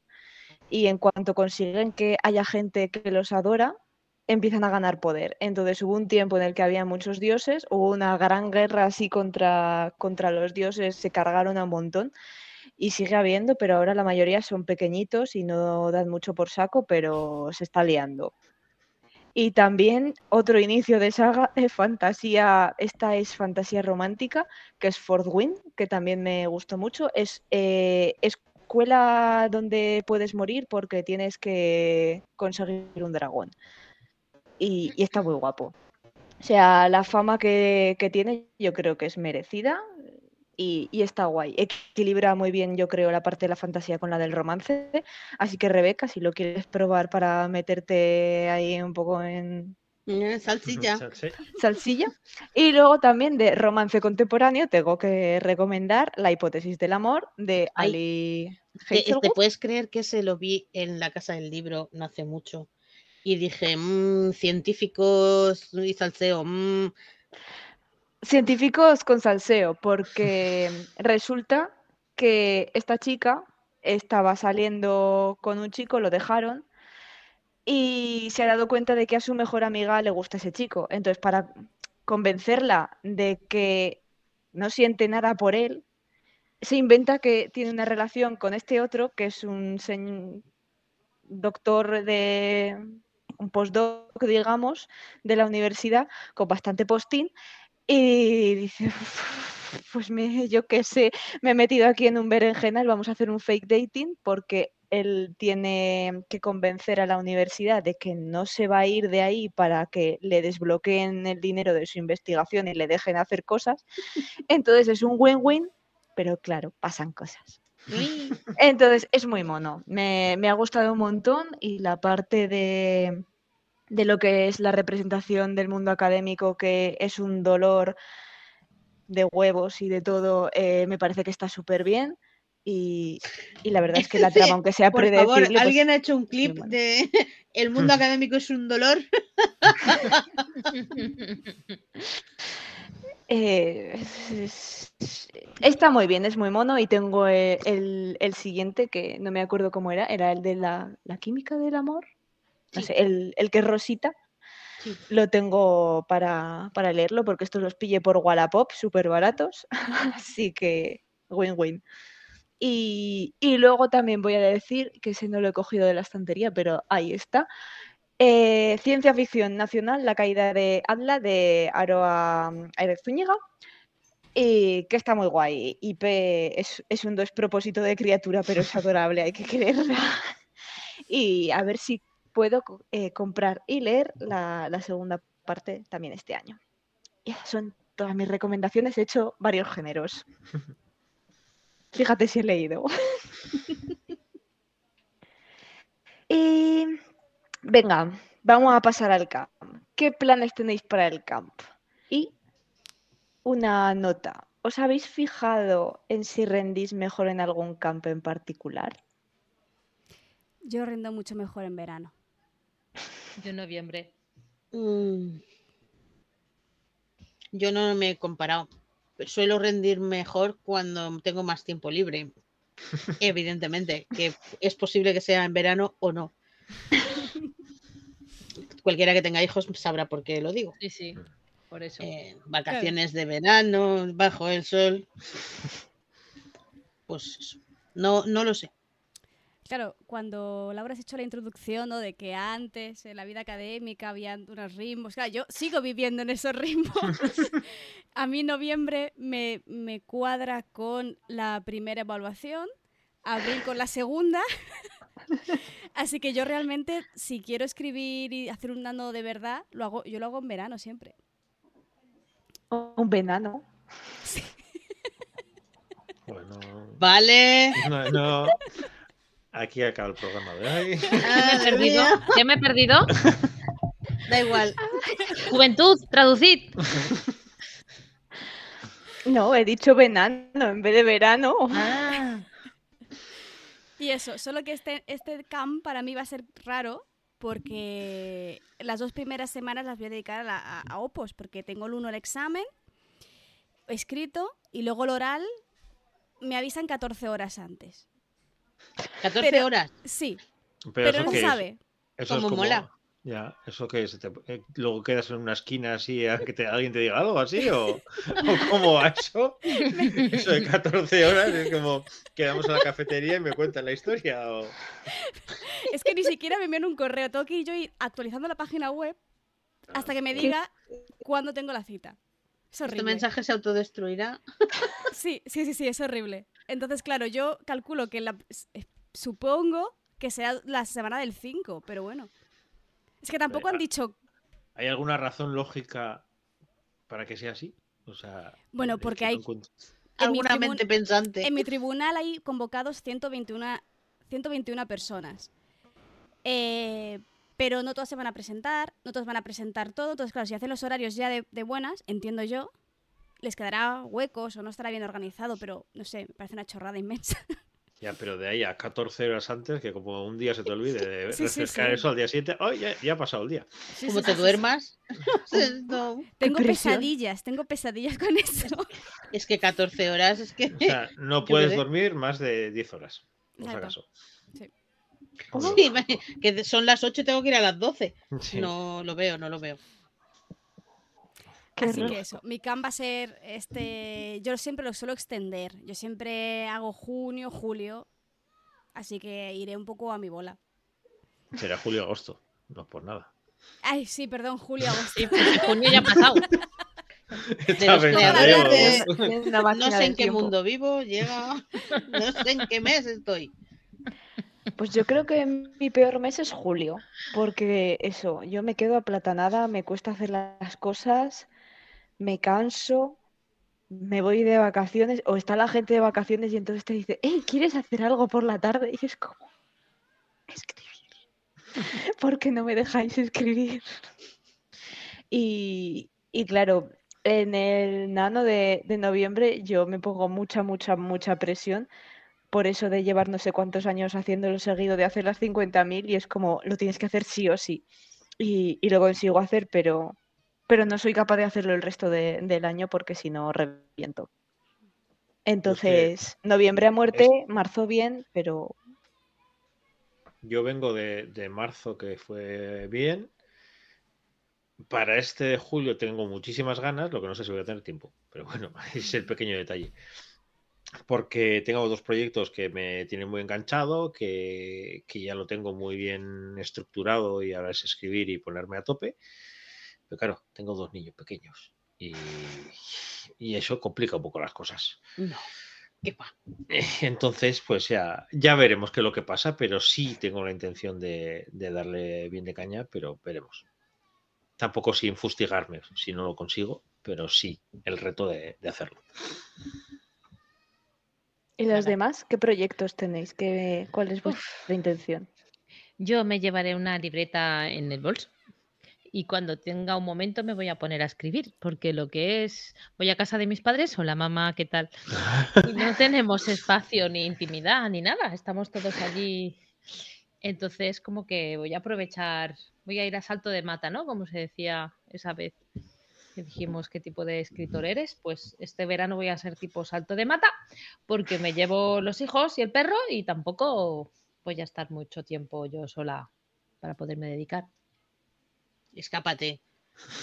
Y en cuanto consiguen que haya gente que los adora, empiezan a ganar poder. Entonces hubo un tiempo en el que había muchos dioses, hubo una gran guerra así contra, contra los dioses, se cargaron a un montón y sigue habiendo, pero ahora la mayoría son pequeñitos y no dan mucho por saco, pero se está liando. Y también otro inicio de saga (laughs) de fantasía, esta es fantasía romántica, que es Fourth Wing, que también me gustó mucho. Es eh, escuela donde puedes morir porque tienes que conseguir un dragón. Y, y está muy guapo. O sea, la fama que, que tiene yo creo que es merecida y, y está guay. Equilibra muy bien, yo creo, la parte de la fantasía con la del romance. Así que, Rebeca, si lo quieres probar para meterte ahí un poco en Eh, Salsilla. Salsilla. Y luego también de romance contemporáneo tengo que recomendar La hipótesis del amor de Ay, Ali ¿Te, te Hazelwood. puedes creer que se lo vi en la casa del libro no hace mucho? Y dije, "Mm, científicos y salseo. mm". Científicos con salseo, porque (laughs) resulta que esta chica estaba saliendo con un chico, lo dejaron y se ha dado cuenta de que a su mejor amiga le gusta ese chico. Entonces, para convencerla de que no siente nada por él, se inventa que tiene una relación con este otro, que es un doctor de un postdoc, digamos, de la universidad, con bastante postín, y dice, (laughs) pues me, yo qué sé, me he metido aquí en un berenjenal, vamos a hacer un fake dating porque él tiene que convencer a la universidad de que no se va a ir de ahí para que le desbloqueen el dinero de su investigación y le dejen hacer cosas. Entonces es un win-win, pero claro, pasan cosas. Entonces es muy mono. Me, me ha gustado un montón y la parte de, de lo que es la representación del mundo académico, que es un dolor de huevos y de todo, eh, me parece que está súper bien. Y, y la verdad es que la (laughs) trama, aunque sea Por predecible, favor, pues, ¿alguien ha hecho un clip bueno. de El mundo académico es un dolor? (laughs) eh, es- es- está muy bien, es muy mono. Y tengo eh, el, el siguiente, que no me acuerdo cómo era, era el de la, la química del amor. No Sí. sé, el, el que es rosita. Sí. Lo tengo para, para leerlo porque estos los pillé por Wallapop, súper baratos. (laughs) Así que win-win. Y, y luego también voy a decir que ese no lo he cogido de la estantería, pero ahí está. Eh, Ciencia ficción nacional, La caída de Atla de Aroa Aire Zúñiga. Y que está muy guay. IP es, es un despropósito de criatura, pero es (laughs) adorable, hay que quererla. Y a ver si puedo eh, comprar y leer la, la segunda parte también este año. Y esas son todas mis recomendaciones. He hecho varios géneros. Fíjate si he leído. (laughs) y venga, vamos a pasar al camp. ¿Qué planes tenéis para el camp? Y una nota. ¿Os habéis fijado en si rendís mejor en algún campo en particular? Yo rindo mucho mejor en verano. Yo en noviembre. Mm. Yo no me he comparado. Suelo rendir mejor cuando tengo más tiempo libre. (laughs) Evidentemente, que es posible que sea en verano o no. Cualquiera que tenga hijos sabrá por qué lo digo. Sí, sí. Por eso. Eh, vacaciones de verano, bajo el sol. Pues eso. No, no lo sé. Claro, cuando Laura has hecho la introducción, ¿no? De que antes en la vida académica había unos ritmos. Claro, yo sigo viviendo en esos ritmos. (laughs) A mí noviembre me, me cuadra con la primera evaluación, abril con la segunda. (laughs) Así que yo realmente, si quiero escribir y hacer un nano de verdad, lo hago, yo lo hago en verano siempre. Un venano. (laughs) Bueno, Vale. no, no. Aquí acaba el programa de hoy. (laughs) ¿Qué me he perdido? ¿Qué me he perdido? Da igual. Juventud, traducid. No, he dicho venano en vez de verano. Ah, Y eso, solo que este, este camp para mí va a ser raro porque las dos primeras semanas las voy a dedicar a, la- a- a Opos, porque tengo el uno el examen escrito y luego el oral me avisan 14 horas antes. 14 Pero- horas. Sí, Pero, no qué es? sabe. Eso Como es como, mola. Ya, eso que es, Te- eh, luego quedas en una esquina así a que te, alguien te diga algo así (laughs) o, o cómo va eso. Eso de 14 horas es como quedamos en la cafetería y me cuentan la historia o (laughs) Es que ni siquiera me envían un correo, tengo que ir yo ir actualizando la página web hasta que me diga cuándo tengo la cita. Es Este horrible. mensaje se autodestruirá. (laughs) Sí, sí, sí, sí, es horrible. Entonces, claro, yo calculo que la, eh, supongo que sea la semana del 5, pero bueno. Es que tampoco han dicho, ¿Hay alguna razón lógica para que sea así? O sea, Bueno, porque hay- en mi, Alguna mente pensante. en mi tribunal hay convocados 121, 121 personas. Eh, pero no todas se van a presentar, no todas van a presentar todo. Entonces, claro, si hacen los horarios ya de, de buenas, entiendo yo, les quedará huecos o no estará bien organizado, pero no sé, me parece una chorrada inmensa. (laughs) Ya, pero de ahí a 14 horas antes, que como un día se te olvide de Sí, sí, refrescar sí. eso al día siguiente, ¡ay, ya, ya ha pasado el día! Sí, Como sí, te sí, sí, duermas. (laughs) No, Tengo pesadillas, tengo pesadillas con eso. es que 14 horas es que. O sea, (laughs) no puedes dormir más de 10 horas, por si acaso. Sí, (laughs) que son las 8 y tengo que ir a las 12. Sí. No lo veo, no lo veo. Qué Así que eso, mi cam va a ser este. Yo siempre lo suelo extender. Yo siempre hago junio, julio. Así que iré un poco a mi bola. Será julio-agosto, no por nada. Ay, sí, perdón, julio, (laughs) agosto. Sí, pues junio ya ha pasado. (laughs) De- una No sé en qué tiempo. mundo vivo, llega. (laughs) No sé en qué mes estoy. Pues yo creo que mi peor mes es julio, porque eso, yo me quedo aplatanada, me cuesta hacer las cosas, me canso, me voy de vacaciones, o está la gente de vacaciones y entonces te dice, hey, ¿quieres hacer algo por la tarde? Y es como, escribir. (laughs) ¿Por qué no me dejáis escribir? Y, y claro, en el nano de, de noviembre yo me pongo mucha, mucha, mucha presión por eso de llevar no sé cuántos años haciéndolo seguido, de hacer las 50.000 y es como, lo tienes que hacer sí o sí. Y, y lo consigo hacer, pero, pero no soy capaz de hacerlo el resto de- del año porque si no reviento. Entonces, noviembre a muerte, marzo bien, pero Yo vengo de, de marzo, que fue bien. Para este de julio tengo muchísimas ganas, lo que no sé si voy a tener tiempo. Pero bueno, (laughs) es el pequeño detalle. Porque tengo dos proyectos que me tienen muy enganchado, que, que ya lo tengo muy bien estructurado y ahora es escribir y ponerme a tope. Pero claro, tengo dos niños pequeños y, y eso complica un poco las cosas. No. Eh, Entonces, pues ya, ya veremos qué es lo que pasa, pero sí tengo la intención de, de darle bien de caña, pero veremos. Tampoco sin fustigarme si no lo consigo, pero sí el reto de, de hacerlo. ¿y los demás? ¿Qué proyectos tenéis? ¿Qué, ¿Cuál es vuestra intención? Yo me llevaré una libreta en el bolso y cuando tenga un momento me voy a poner a escribir, porque lo que es, voy a casa de mis padres, hola mamá, ¿qué tal? Y no (laughs) tenemos espacio ni intimidad ni nada, estamos todos allí. Entonces, como que voy a aprovechar, voy a ir a salto de mata, ¿no? Como se decía esa vez que dijimos qué tipo de escritor eres, pues este verano voy a ser tipo salto de mata, porque me llevo los hijos y el perro y tampoco voy a estar mucho tiempo yo sola para poderme dedicar. Escápate.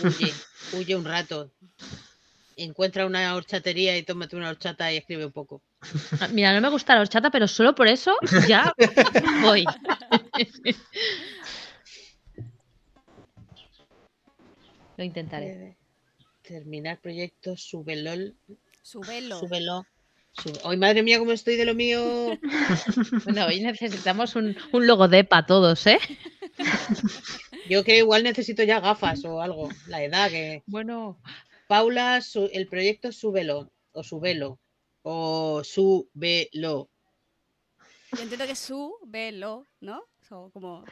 Huye, (laughs) huye un rato. Encuentra una horchatería y tómate una horchata y escribe un poco. Mira, no me gusta la horchata, pero solo por eso ya (laughs) voy. Lo intentaré. Eh, Terminar proyectos, súbelo. Súbelo. Súbelo. sube- Ay, madre mía, cómo estoy de lo mío. (laughs) Bueno, hoy necesitamos un, un logo de para todos, ¿eh? Yo que igual necesito ya gafas o algo. La edad que. Bueno, Paula, su- el proyecto súbelo. O súbelo. O súbelo. Yo entiendo que su, velo, ¿no? So, como...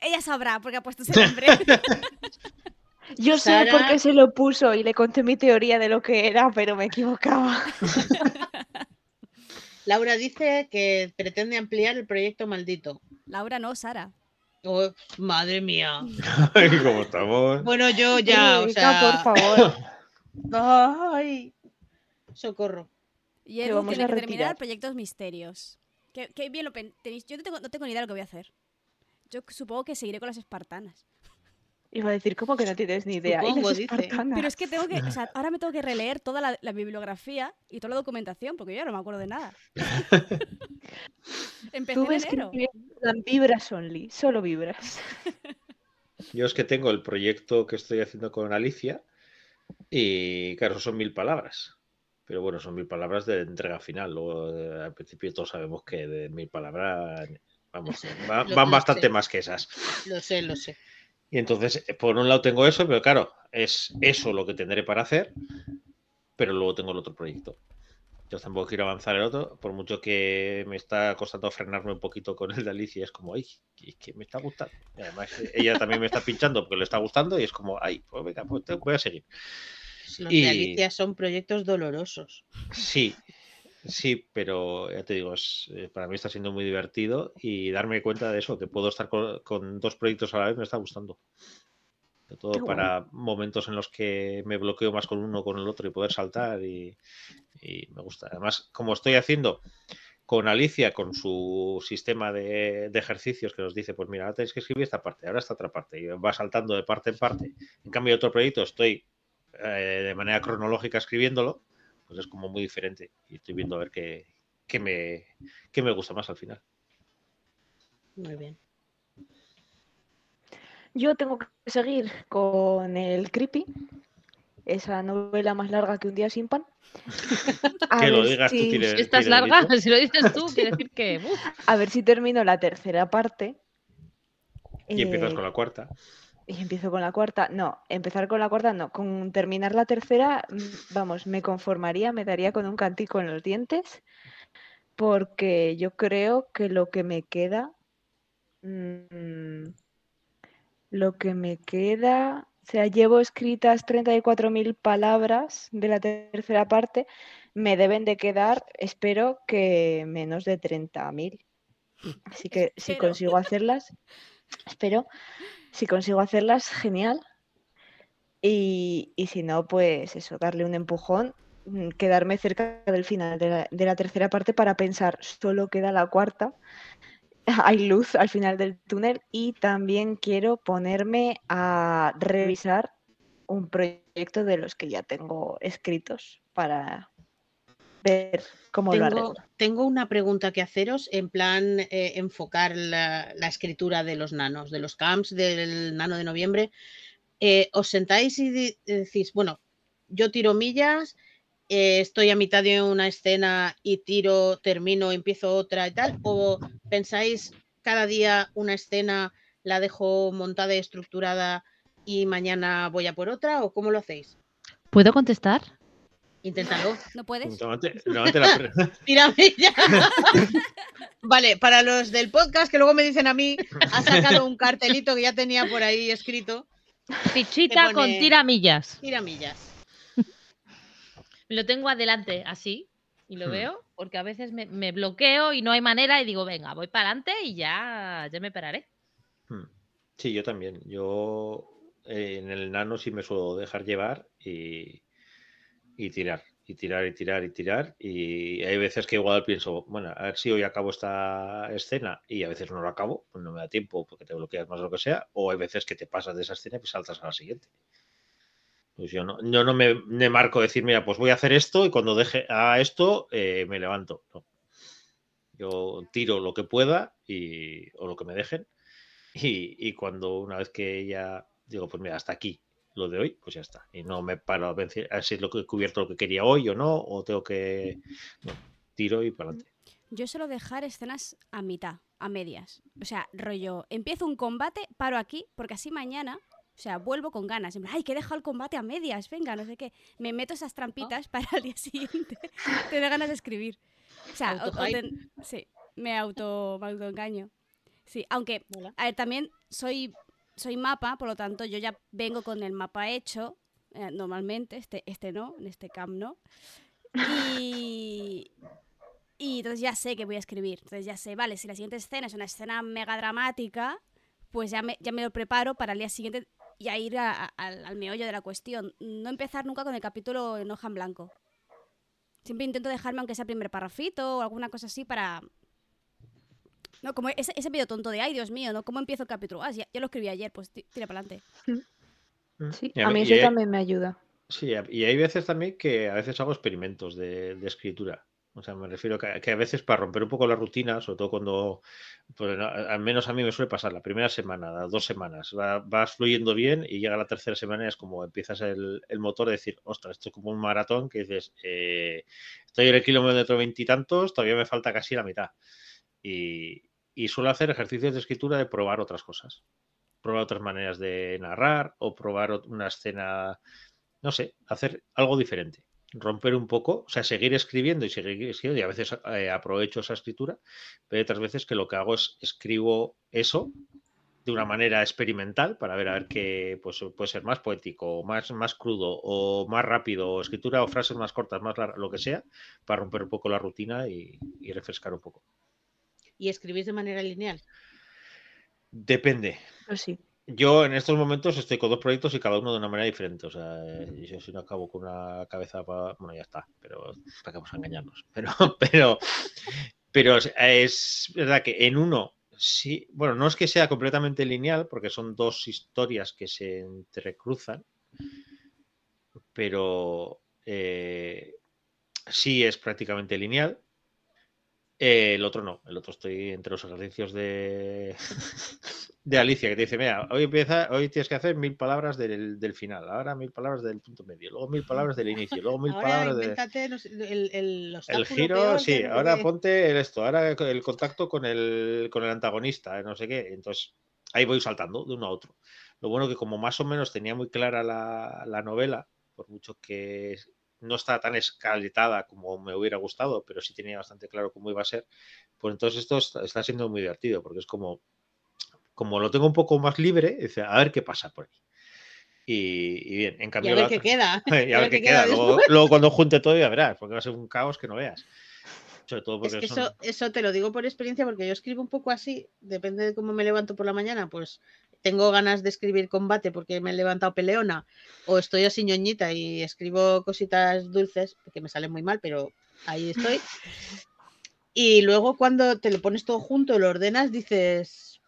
Ella sabrá porque ha puesto ese nombre. (laughs) Yo sé por qué se lo puso y le conté mi teoría de lo que era, pero me equivocaba. (laughs) Laura dice que pretende ampliar el proyecto maldito. Laura no, Sara. Oh, madre mía. (laughs) ¿Cómo estamos? Bueno, yo ya, o sea. por favor. (laughs) Ay. Socorro. Y vamos tiene a que terminar proyectos misterios. Qué, qué bien lo tenéis. Yo no tengo, no tengo ni idea de lo que voy a hacer. Yo supongo que seguiré con las espartanas. Iba a decir, ¿cómo que no tienes ni idea? Supongo, dice. Pero es que tengo que. O sea, (laughs) ahora me tengo que releer toda la, la bibliografía y toda la documentación porque yo ya no me acuerdo de nada. (laughs) Empecé Tú en ves que enero. dan vibras only, solo vibras. (laughs) Yo es que tengo el proyecto que estoy haciendo con Alicia y claro, son mil palabras. Pero bueno, son mil palabras de entrega final. Luego, eh, al principio todos sabemos que de mil palabras, vamos, va- van bastante sé. más que esas. Lo sé, lo sé. Y entonces, eh, por un lado tengo eso, pero claro, es eso lo que tendré para hacer, pero luego tengo el otro proyecto. Yo tampoco quiero avanzar el otro, por mucho que me está costando frenarme un poquito con el de Alicia, es como, ay, que, que me está gustando. Y además, ella también me está pinchando porque le está gustando y es como, ay, pues venga, pues voy a seguir. Los Y- de Alicia son proyectos dolorosos. Sí, Sí, pero ya te digo, es, eh, para mí está siendo muy divertido y darme cuenta de eso, que puedo estar con, con dos proyectos a la vez, me está gustando. Sobre todo para momentos en los que me bloqueo más con uno o con el otro y poder saltar y, y me gusta. Además, como estoy haciendo con Alicia, con su sistema de, de ejercicios que nos dice, pues mira, ahora tenéis que escribir esta parte, ahora esta otra parte, y va saltando de parte en parte. En cambio, otro proyecto estoy eh, de manera cronológica escribiéndolo, pues es como muy diferente. Y estoy viendo a ver qué, qué me, qué me gusta más al final. Muy bien. Yo tengo que seguir con el Creepy, esa novela más larga que un día sin pan. (laughs) A que lo ver digas tú si- tiene, Si esta es tiene larga, (laughs) si lo dices tú, (laughs) quiere decir que. uf, A ver si termino la tercera parte. Y empiezas Eh, con la cuarta. Y empiezo con la cuarta. No, empezar con la cuarta no. Con terminar la tercera, mm, vamos, me conformaría, me daría con un cantico en los dientes, porque yo creo que lo que me queda, mm, lo que me queda, o sea, llevo escritas 34.000 palabras de la tercera parte, me deben de quedar, espero que menos de 30.000. Así que si consigo hacerlas, espero, si consigo hacerlas, genial. Y, y si no, pues eso, darle un empujón, mm, quedarme cerca del final de la, de la tercera parte para pensar, solo queda la cuarta. (laughs) Hay luz al final del túnel y también quiero ponerme a revisar un proyecto de los que ya tengo escritos para ver cómo lo Tengo, arreglo. tengo una pregunta que haceros en plan eh, enfocar la, la escritura de los nanos, de los camps del nano de noviembre. Eh, ¿Os sentáis y decís, bueno, yo tiro millas, eh, estoy a mitad de una escena y tiro, termino, empiezo otra y tal? ¿O pensáis cada día una escena, la dejo montada y estructurada y mañana voy a por otra? ¿O cómo lo hacéis? ¿Puedo contestar? Inténtalo. ¿No puedes? La Piramilla. (laughs) vale, para los del podcast que luego me dicen a mí, ha sacado un cartelito que ya tenía por ahí escrito. Fichita con tiramillas. Tiramillas. Lo tengo adelante, así, y lo Hmm. veo, porque a veces me, me bloqueo y no hay manera y digo, venga, voy para adelante y ya, ya me pararé. Hmm. Sí, yo también. Yo eh, en el nano sí me suelo dejar llevar y, y tirar, y tirar, y tirar, y tirar. Y hay veces que igual pienso, bueno, a ver si hoy acabo esta escena y a veces no lo acabo, pues no me da tiempo porque te bloqueas más o lo que sea, o hay veces que te pasas de esa escena y pues saltas a la siguiente. Pues yo no, yo no me, me marco decir, mira, pues voy a hacer esto y cuando deje a esto eh, me levanto. No. Yo tiro lo que pueda y, o lo que me dejen y, y cuando una vez que ya digo, pues mira, hasta aquí lo de hoy, pues ya está. Y no me paro a ver si es lo que he cubierto lo que quería hoy o no, o tengo que. no, tiro y para adelante. Yo suelo dejar escenas a mitad, a medias. O sea, rollo, empiezo un combate, paro aquí, porque así mañana, o sea, vuelvo con ganas. Ay, que he dejado el combate a medias, venga, no sé qué. Me meto esas trampitas para al día siguiente (laughs) tener ganas de escribir. O sea, o- o Autohype. ten- sí, me auto, me autoengaño. Sí, aunque, a ver, también soy, soy mapa, por lo tanto, yo ya vengo con el mapa hecho, eh, normalmente, este, este no, en este camp no. Y, y entonces ya sé que voy a escribir. Entonces ya sé, vale, si la siguiente escena es una escena mega dramática, pues ya me, ya me lo preparo para el día siguiente ya ir a- a- al, al meollo de la cuestión. No empezar nunca con el capítulo en hoja en blanco. Siempre intento dejarme aunque sea primer parrafito o alguna cosa así para... No, como ese, ese video tonto de, ay, Dios mío, ¿no? ¿Cómo empiezo el capítulo? Ah, ya, ya lo escribí ayer, pues ti- tira para adelante. Sí, Y a mí eso hay- también me ayuda. Sí, y hay veces también que a veces hago experimentos de, de escritura. O sea, me refiero que, que a veces para romper un poco la rutina, sobre todo cuando, pues, no, al menos a mí me suele pasar la primera semana, las dos semanas, va- vas fluyendo bien y llega la tercera semana y es como empiezas el, el motor de decir, ostras, esto es como un maratón que dices, eh, estoy en el kilómetro veintitantos, todavía me falta casi la mitad. Y, suelo hacer ejercicios de escritura de probar otras cosas. Probar otras maneras de narrar o probar una escena no sé, hacer algo diferente. Romper un poco, o sea, seguir escribiendo y seguir escribiendo, y a veces eh, aprovecho esa escritura, pero otras veces que lo que hago es escribo eso de una manera experimental para ver a ver qué pues, puede ser más poético, más, más crudo, o más rápido, o escritura o frases más cortas, más largas, lo que sea, para romper un poco la rutina y refrescar un poco. ¿Y escribís de manera lineal? Depende. Pues sí. Yo en estos momentos estoy con dos proyectos y cada uno de una manera diferente. O sea, yo si no acabo con una cabeza para. Bueno, ya está, pero para que vamos a engañarnos. Pero, (laughs) pero, pero es- es verdad que en uno sí. Bueno, no es que sea completamente lineal, porque son dos historias que se entrecruzan. Pero eh, sí es prácticamente lineal. Eh, el otro no, el otro estoy entre los ejercicios de, (laughs) de Alicia, que te dice, mira, hoy empieza, hoy tienes que hacer mil palabras del, del final, ahora mil palabras del punto medio, luego mil palabras del inicio, luego mil Ahora palabras de... invéntate no sé, el, el, El giro, sí, que ahora ponte el esto, ahora el contacto con el, con el antagonista, no sé qué. Entonces, ahí voy saltando de uno a otro. Lo bueno que como más o menos tenía muy clara la, la novela, por mucho que no está tan escaletada como me hubiera gustado, pero sí tenía bastante claro cómo iba a ser, pues entonces esto está, siendo muy divertido, porque es como, como lo tengo un poco más libre, dice, a ver qué pasa por ahí. Y, y bien, en Y cambio... (laughs) a ver qué queda. y a ver qué queda. Luego, luego cuando junte todo ya verás, porque va a ser un caos que no veas. Sobre todo Es porque que son- eso, eso te lo digo por experiencia, porque yo escribo un poco así, depende de cómo me levanto por la mañana, pues tengo ganas de escribir combate porque me he levantado peleona, o estoy así ñoñita y escribo cositas dulces, porque me salen muy mal, pero ahí estoy. (laughs) Y luego cuando te lo pones todo junto, lo ordenas, dices,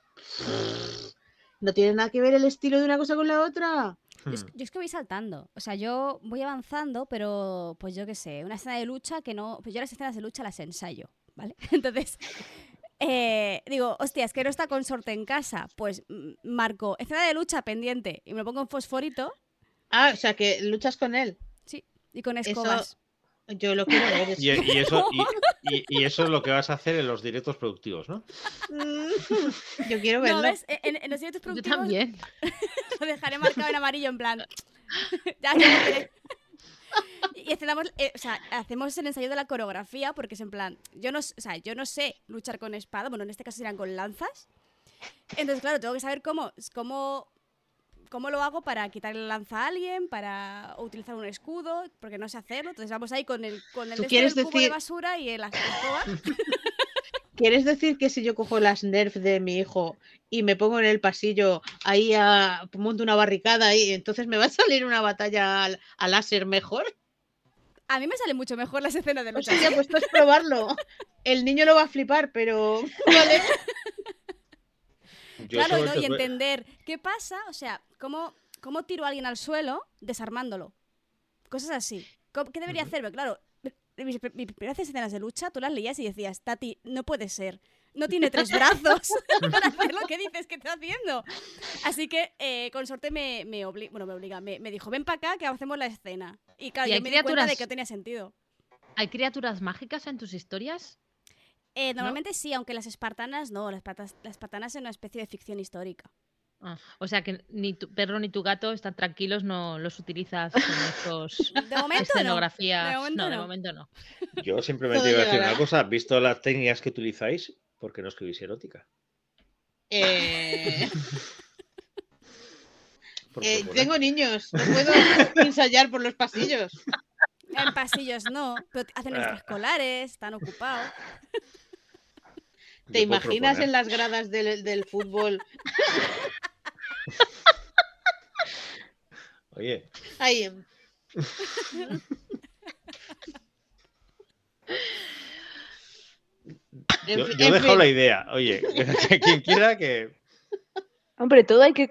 no tiene nada que ver el estilo de una cosa con la otra. Yo es, Hmm. yo es que voy saltando. O sea, yo voy avanzando, pero pues yo qué sé, una escena de lucha que no. Pues yo las escenas de lucha las ensayo, ¿vale? (laughs) Entonces, eh, digo, hostia, es que no está consorte en casa. Pues marco escena de lucha pendiente y me lo pongo en fosforito Ah, o sea que luchas con él. y con Eso- escobas. Yo lo quiero ver. (laughs) eso. Y, y eso, y, y- y eso es lo que vas a hacer en los directos productivos, ¿no? (laughs) Yo quiero No, verlo. ¿ves? En, en los directos Yo productivos también. (laughs) lo dejaré marcado en amarillo, en plan. ya, ya lo veré. Y hacemos, eh, o sea, hacemos el ensayo de la coreografía porque es en plan, yo no, o sea, yo no sé luchar con espada, bueno, en este caso serán con lanzas. Entonces, claro, tengo que saber cómo, cómo, cómo lo hago para quitarle la lanza a alguien, para utilizar un escudo, porque no sé hacerlo. Entonces vamos ahí con el, con el, ¿Tú este quieres del cubo de basura y el escoba. (laughs) ¿Quieres decir que si yo cojo las Nerf de mi hijo y me pongo en el pasillo, ahí a, monto una barricada y entonces me va a salir una batalla al- a láser mejor? A mí me salen mucho mejor las escenas de lucha. sí, ya, pues esto es probarlo. El niño lo va a flipar, pero (laughs) vale. Claro, ¿no? y entender qué pasa, o sea, cómo, cómo tiro a alguien al suelo desarmándolo. Cosas así. ¿Cómo- ¿Qué debería hacerme? Claro, mis, mis primeras escenas de lucha, tú las leías y decías, Tati, no puede ser. No tiene (laughs) tres brazos (laughs) para hacer lo que dices que está haciendo. Así que eh, Consorte me, me obliga, bueno, me obliga, me, me dijo, ven para acá que hacemos la escena. Y claro, ¿Y yo me di cuenta de criaturas? que no tenía sentido. ¿Hay criaturas mágicas en tus historias? Eh, normalmente sí, aunque las espartanas no. Las, las espartanas es una especie de ficción histórica. Ah, o sea que ni tu perro ni tu gato están tranquilos, no los utilizas en estos (laughs) De momento no. escenografías. De momento no, de no. momento no. Yo (laughs) simplemente iba a decir una cosa, visto las técnicas que utilizáis, ¿por qué no escribís erótica? Eh, (laughs) eh, tengo niños, no puedo ensayar por los pasillos. En pasillos no, pero hacen Ah. extraescolares, están ocupados. ¿Te imaginas proponer. en las gradas del, del fútbol? Oye, Ahí, em, en yo, yo he dejado la idea. Oye, (laughs) quien quiera que. Hombre, todo hay que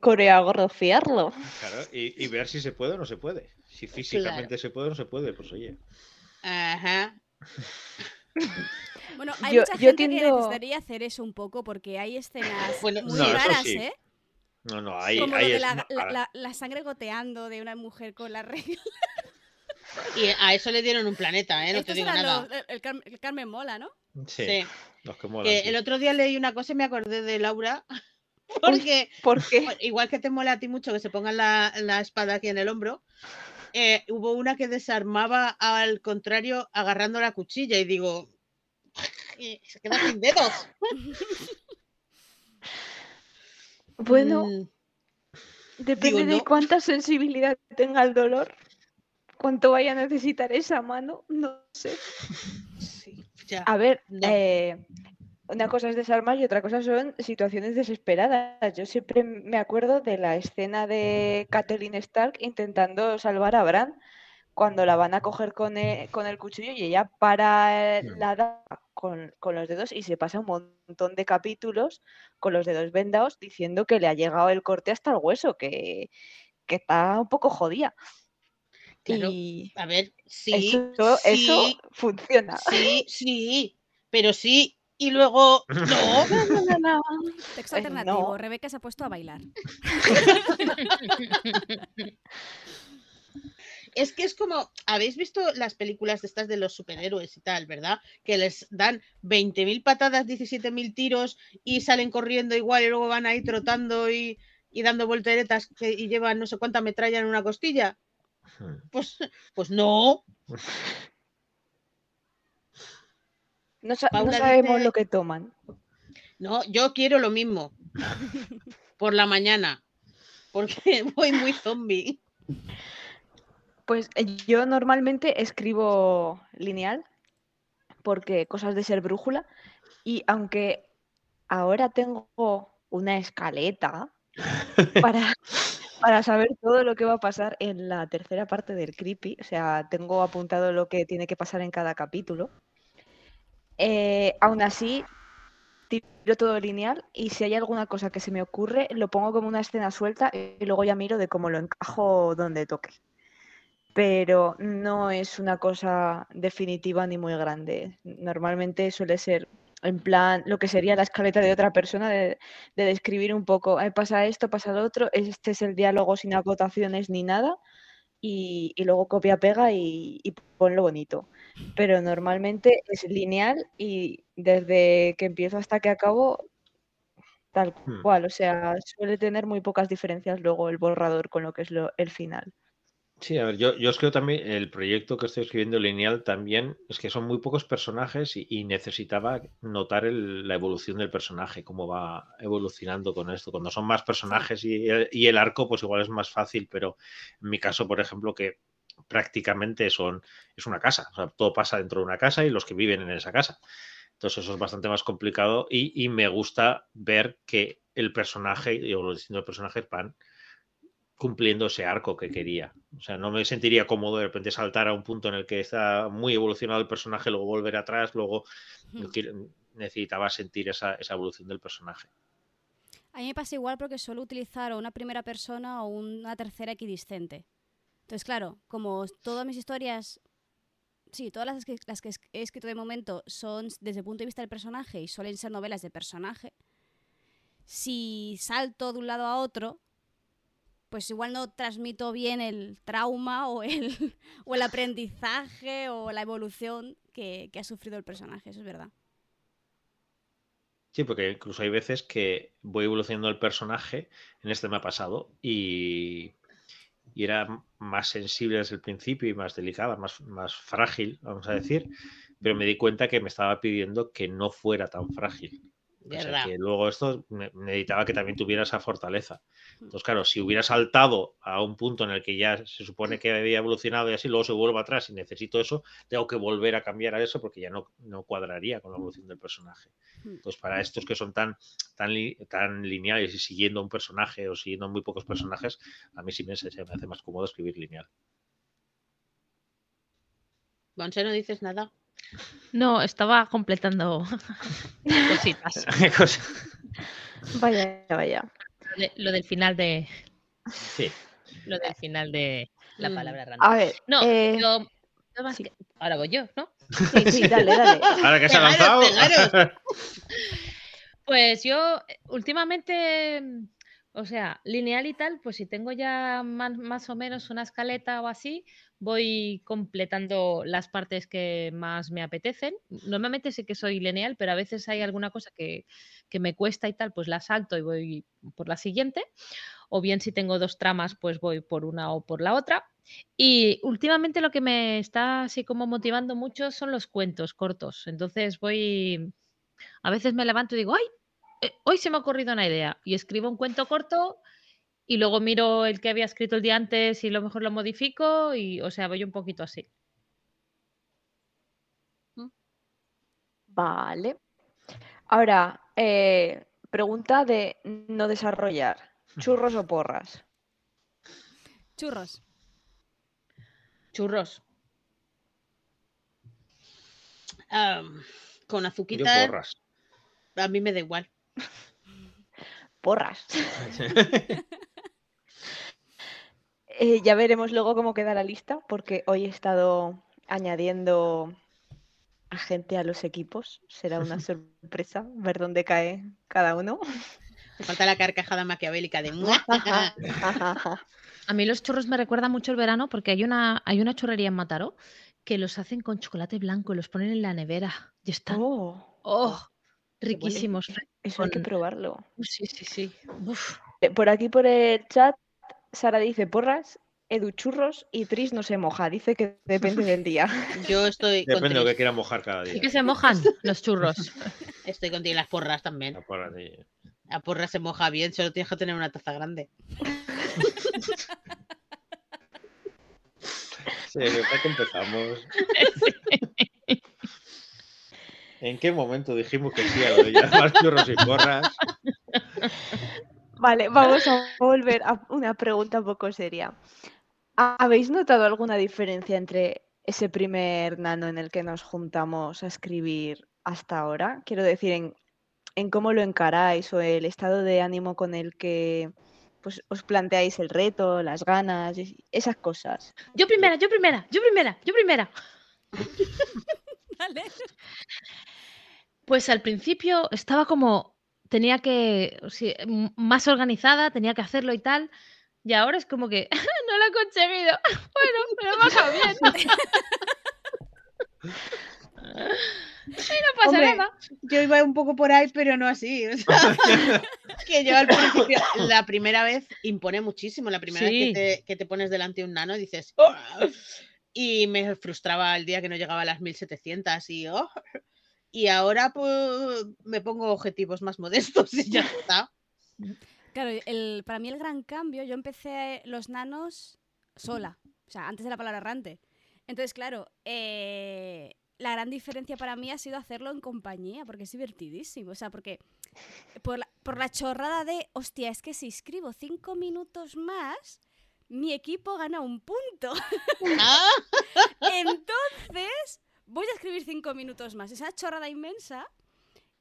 coreografiarlo. Claro, y, y ver si se puede o no se puede. Si físicamente se puede o no se puede, pues oye. Ajá. (laughs) Bueno, hay Yo- mucha yo gente que tiendo- necesitaría hacer eso un poco porque hay escenas (laughs) Bueno, muy no, raras, sí. ¿eh? No, no, ahí, Como lo de es. la, ma- la- la- la sangre goteando de una mujer con la regla. Y a eso le dieron un planeta, ¿eh? No te digo nada. los- el, Carmen, el Carmen Mola, ¿no? Sí, Sí. los que molan. Que sí. el otro día leí una cosa y me acordé de Laura. (laughs) Porque ¿Por qué? igual que te mola a ti mucho que se pongan la, la espada aquí en el hombro, eh, hubo una que desarmaba al contrario agarrando la cuchilla y digo, "Y se queda sin dedos. (laughs) Bueno, Mm, depende digo, de no. cuánta sensibilidad tenga el dolor, cuánto vaya a necesitar esa mano, no sé. sí, ya. A ver, No. eh, una cosa es desarmar y otra cosa son situaciones desesperadas. Yo siempre me acuerdo de la escena de Catelyn Stark intentando salvar a Bran cuando la van a coger con el, con el cuchillo y ella para la daga con, con los dedos y se pasa un montón de capítulos con los dedos vendados diciendo que le ha llegado el corte hasta el hueso, que, que está un poco jodida. Claro, Y A ver, sí, eso, funciona. sí, sí, pero sí, y luego (laughs) no. No, no, no, no. Texto Eh, alternativo. no. Rebeca se ha puesto a bailar. (laughs) Es que es como, ¿habéis visto las películas de estas de los superhéroes y tal, verdad? Que les dan 20.000 patadas, 17.000 tiros y salen corriendo igual y luego van ahí trotando y, y dando volteretas que, y llevan no sé cuánta metralla en una costilla. Pues, pues no. (laughs) No, sa- no Paula sabemos dice- lo que toman. No, yo quiero lo mismo. Por la mañana. Porque (laughs) voy muy zombie. Pues eh, yo normalmente escribo lineal, porque cosas de ser brújula, y aunque ahora tengo una escaleta (laughs) para, para saber todo lo que va a pasar en la tercera parte del creepy, o sea, tengo apuntado lo que tiene que pasar en cada capítulo, eh, aún así tiro todo lineal y si hay alguna cosa que se me ocurre, lo pongo como una escena suelta y luego ya miro de cómo lo encajo donde toque pero no es una cosa definitiva ni muy grande. Normalmente suele ser en plan lo que sería la escaleta de otra persona, de, de describir un poco, "Ay, pasa esto, pasa lo otro, este es el diálogo sin acotaciones ni nada, y, y luego copia-pega y, y ponlo bonito. Pero normalmente es lineal y desde que empiezo hasta que acabo, tal Hmm. cual, o sea, suele tener muy pocas diferencias luego el borrador con lo que es lo- el final. Sí, a ver, yo, yo escribo también el proyecto que estoy escribiendo lineal también, es que son muy pocos personajes y, necesitaba notar el- la evolución del personaje, cómo va evolucionando con esto. Cuando son más personajes y el, y el arco, pues igual es más fácil, pero en mi caso, por ejemplo, que prácticamente son, es una casa, o sea, todo pasa dentro de una casa y los que viven en esa casa. Entonces eso es bastante más complicado y, y me gusta ver que el personaje y o los distintos personajes van cumpliendo ese arco que quería. O sea, no me sentiría cómodo de repente saltar a un punto en el que está muy evolucionado el personaje, luego volver atrás, luego necesitaba sentir esa, esa evolución del personaje. A mí me pasa igual porque suelo utilizar o una primera persona o una tercera equidistante. Entonces, claro, como todas mis historias, sí, todas las que, las que he escrito de momento son desde el punto de vista del personaje y suelen ser novelas de personaje, si salto de un lado a otro, pues igual no transmito bien el trauma o el, (laughs) o el aprendizaje o la evolución que, ha sufrido el personaje, eso es verdad. Sí, porque incluso hay veces que voy evolucionando el personaje, en este me ha pasado, y, y era más sensible desde el principio y más delicada, más, más frágil, vamos a decir, pero me di cuenta que me estaba pidiendo que no fuera tan frágil. O sea, que luego esto ne- necesitaba que también tuviera esa fortaleza. Entonces, claro, si hubiera saltado a un punto en el que ya se supone que había evolucionado y así, luego se vuelve atrás y necesito eso, tengo que volver a cambiar a eso porque ya no, no cuadraría con la evolución del personaje. Hmm. Entonces, para estos que son tan, tan, tan lineales y siguiendo un personaje o siguiendo muy pocos personajes, a mí sí me, se me hace más cómodo escribir lineal. Monse, no dices nada. No, estaba completando (laughs) cositas. (laughs) Vaya, vaya. Lo, de- lo del final de. sí. Lo del final de la Mm. palabra random. A ver, No, eh, yo- yo más sí. que- ahora voy yo, ¿no? sí, sí, dale, dale. (laughs) Ahora que se ha Pegaros, lanzado. Pues yo últimamente, o sea, lineal y tal, pues si tengo ya más, más o menos una escaleta o así, voy completando las partes que más me apetecen. Normalmente sé que soy lineal, pero a veces hay alguna cosa que, que me cuesta y tal, pues la salto y voy por la siguiente. O bien si tengo dos tramas, pues voy por una o por la otra. Y últimamente lo que me está así como motivando mucho son los cuentos cortos. Entonces voy, a veces me levanto y digo, ¡ay! "Eh, hoy se me ha ocurrido una idea y escribo un cuento corto y luego miro el que había escrito el día antes y a lo mejor lo modifico y, o sea, voy un poquito así. Vale. Ahora, eh, pregunta de no desarrollar. ¿Churros o porras? Churros. Churros. Con Yo azuquita, porras. a mí me da igual. (laughs) Porras. (laughs) (laughs) Eh, ya veremos luego cómo queda la lista, porque hoy he estado añadiendo a gente a los equipos. Será una (laughs) sorpresa ver dónde cae cada uno. Me falta la carcajada maquiavélica de (laughs) A mí los churros me recuerdan mucho el verano porque hay una, hay una churrería en Mataró que los hacen con chocolate blanco y los ponen en la nevera y están Oh, oh, huele. riquísimos. eso hay que probarlo. Sí, sí, sí. Uf. Eh, Por aquí por el chat, Sara dice porras, Edu churros y Tris no se moja. Dice que depende del día. (laughs) Yo estoy Depende de lo que quiera mojar cada Sí día. que se mojan los churros. (laughs) Estoy contigo. y Las porras también. La porra de- La porra se moja bien, solo tienes que tener una taza grande. (laughs) Sí, ¿para qué empezamos? ¿En qué momento dijimos que sí a lo de llamar churros y porras? Vale, (laughs) vamos a volver a una pregunta un poco seria. ¿Habéis notado alguna diferencia entre ese primer nano en el que nos juntamos a escribir hasta ahora? Quiero decir, en, en cómo lo encaráis o el estado de ánimo con el que pues, os planteáis el reto, las ganas, esas cosas. Yo primera, yo primera, yo primera, yo primera. (laughs) Vale. Pues al principio estaba como, tenía que, o sea, m- más organizada, tenía que hacerlo y tal. Y ahora es como que (laughs) no lo he conseguido. (laughs) Bueno, me lo he pasado bien. (laughs) no pasa Hombre, nada. Yo iba un poco por ahí, pero no así. o sea, que yo al principio, la primera vez impone muchísimo. La primera vez que te, que te pones delante de un nano dices. "Oh", Y me frustraba el día que no llegaba a las 1700 y. "Oh". Y ahora pues me pongo objetivos más modestos y ya (laughs) está. Claro, el, para mí el gran cambio, yo empecé los nanos sola, o sea, antes de la palabra errante. Entonces, claro, eh, la gran diferencia para mí ha sido hacerlo en compañía, porque es divertidísimo. O sea, porque por la, por la chorrada de, hostia, es que si escribo cinco minutos más, mi equipo gana un punto. Ah, (laughs) Entonces, voy a escribir cinco minutos más. Esa chorrada inmensa.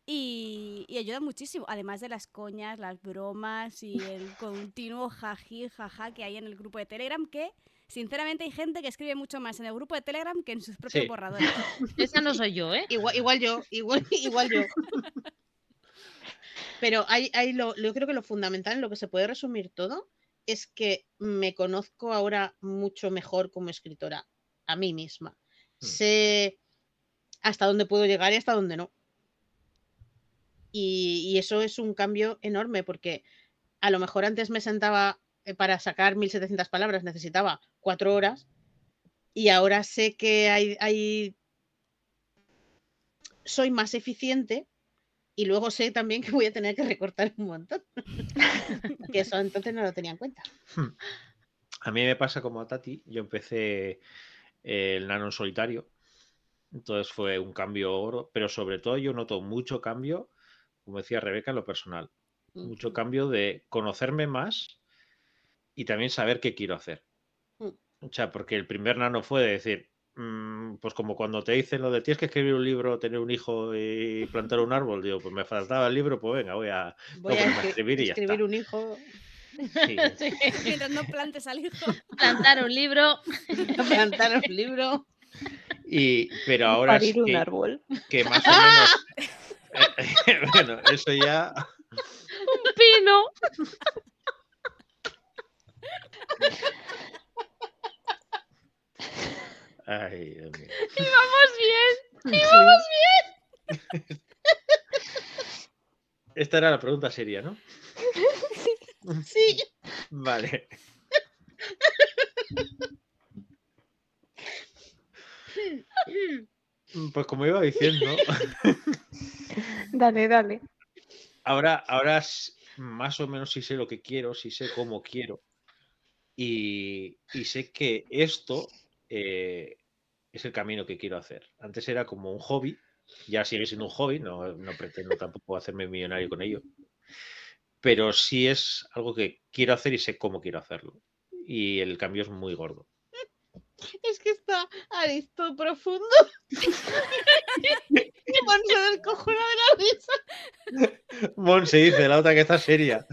Y, y ayuda muchísimo, además de las coñas, las bromas y el (laughs) continuo jaji, jaja que hay en el grupo de Telegram, que sinceramente hay gente que escribe mucho más en el grupo de Telegram que en sus propios Sí. borradores. (laughs) Esa no soy yo, ¿eh? igual, igual yo, igual, (laughs) igual yo. Pero hay, hay lo, yo creo que lo fundamental en lo que se puede resumir todo es que me conozco ahora mucho mejor como escritora, a mí misma. Mm. Sé hasta dónde puedo llegar y hasta dónde no. Y, y eso es un cambio enorme porque a lo mejor antes me sentaba eh, para sacar 1700 palabras, necesitaba cuatro horas y ahora sé que hay, hay... soy más eficiente y luego sé también que voy a tener que recortar un montón. (laughs) que eso entonces no lo tenía en cuenta. A mí me pasa como a Tati. Yo empecé el nano en solitario. Entonces fue un cambio oro. Pero sobre todo yo noto mucho cambio, como decía Rebeca, en lo personal. Mucho cambio de conocerme más y también saber qué quiero hacer. Mm. O sea, porque el primer nano fue de decir, mm, pues como cuando te dicen lo de tienes que escribir un libro, tener un hijo y plantar un árbol, digo, pues me faltaba el libro, pues venga, voy a Voy a escri- escribir y ya escribir está. un hijo, Sí. (laughs) Sí. Mientras no plantes al hijo. Plantar un libro. (laughs) plantar un libro. Y, pero ahora sí Parir un que, árbol. que más o menos. (laughs) bueno, eso ya. Un pino. Ay, Dios mío. Vamos bien. Esta era la pregunta seria, ¿no? Sí. Vale. Pues como iba diciendo, Dale, dale. ahora, ahora más o menos sí sé lo que quiero, sí sé cómo quiero. Y, y sé que esto eh, es el camino que quiero hacer. Antes era como un hobby, ya sigue siendo un hobby, no, no pretendo tampoco hacerme millonario con ello. Pero sí es algo que quiero hacer y sé cómo quiero hacerlo. Y el cambio es muy gordo. Es que está Aristo profundo. y (laughs) Monse descojona de la risa. Mon se dice, la otra que está seria.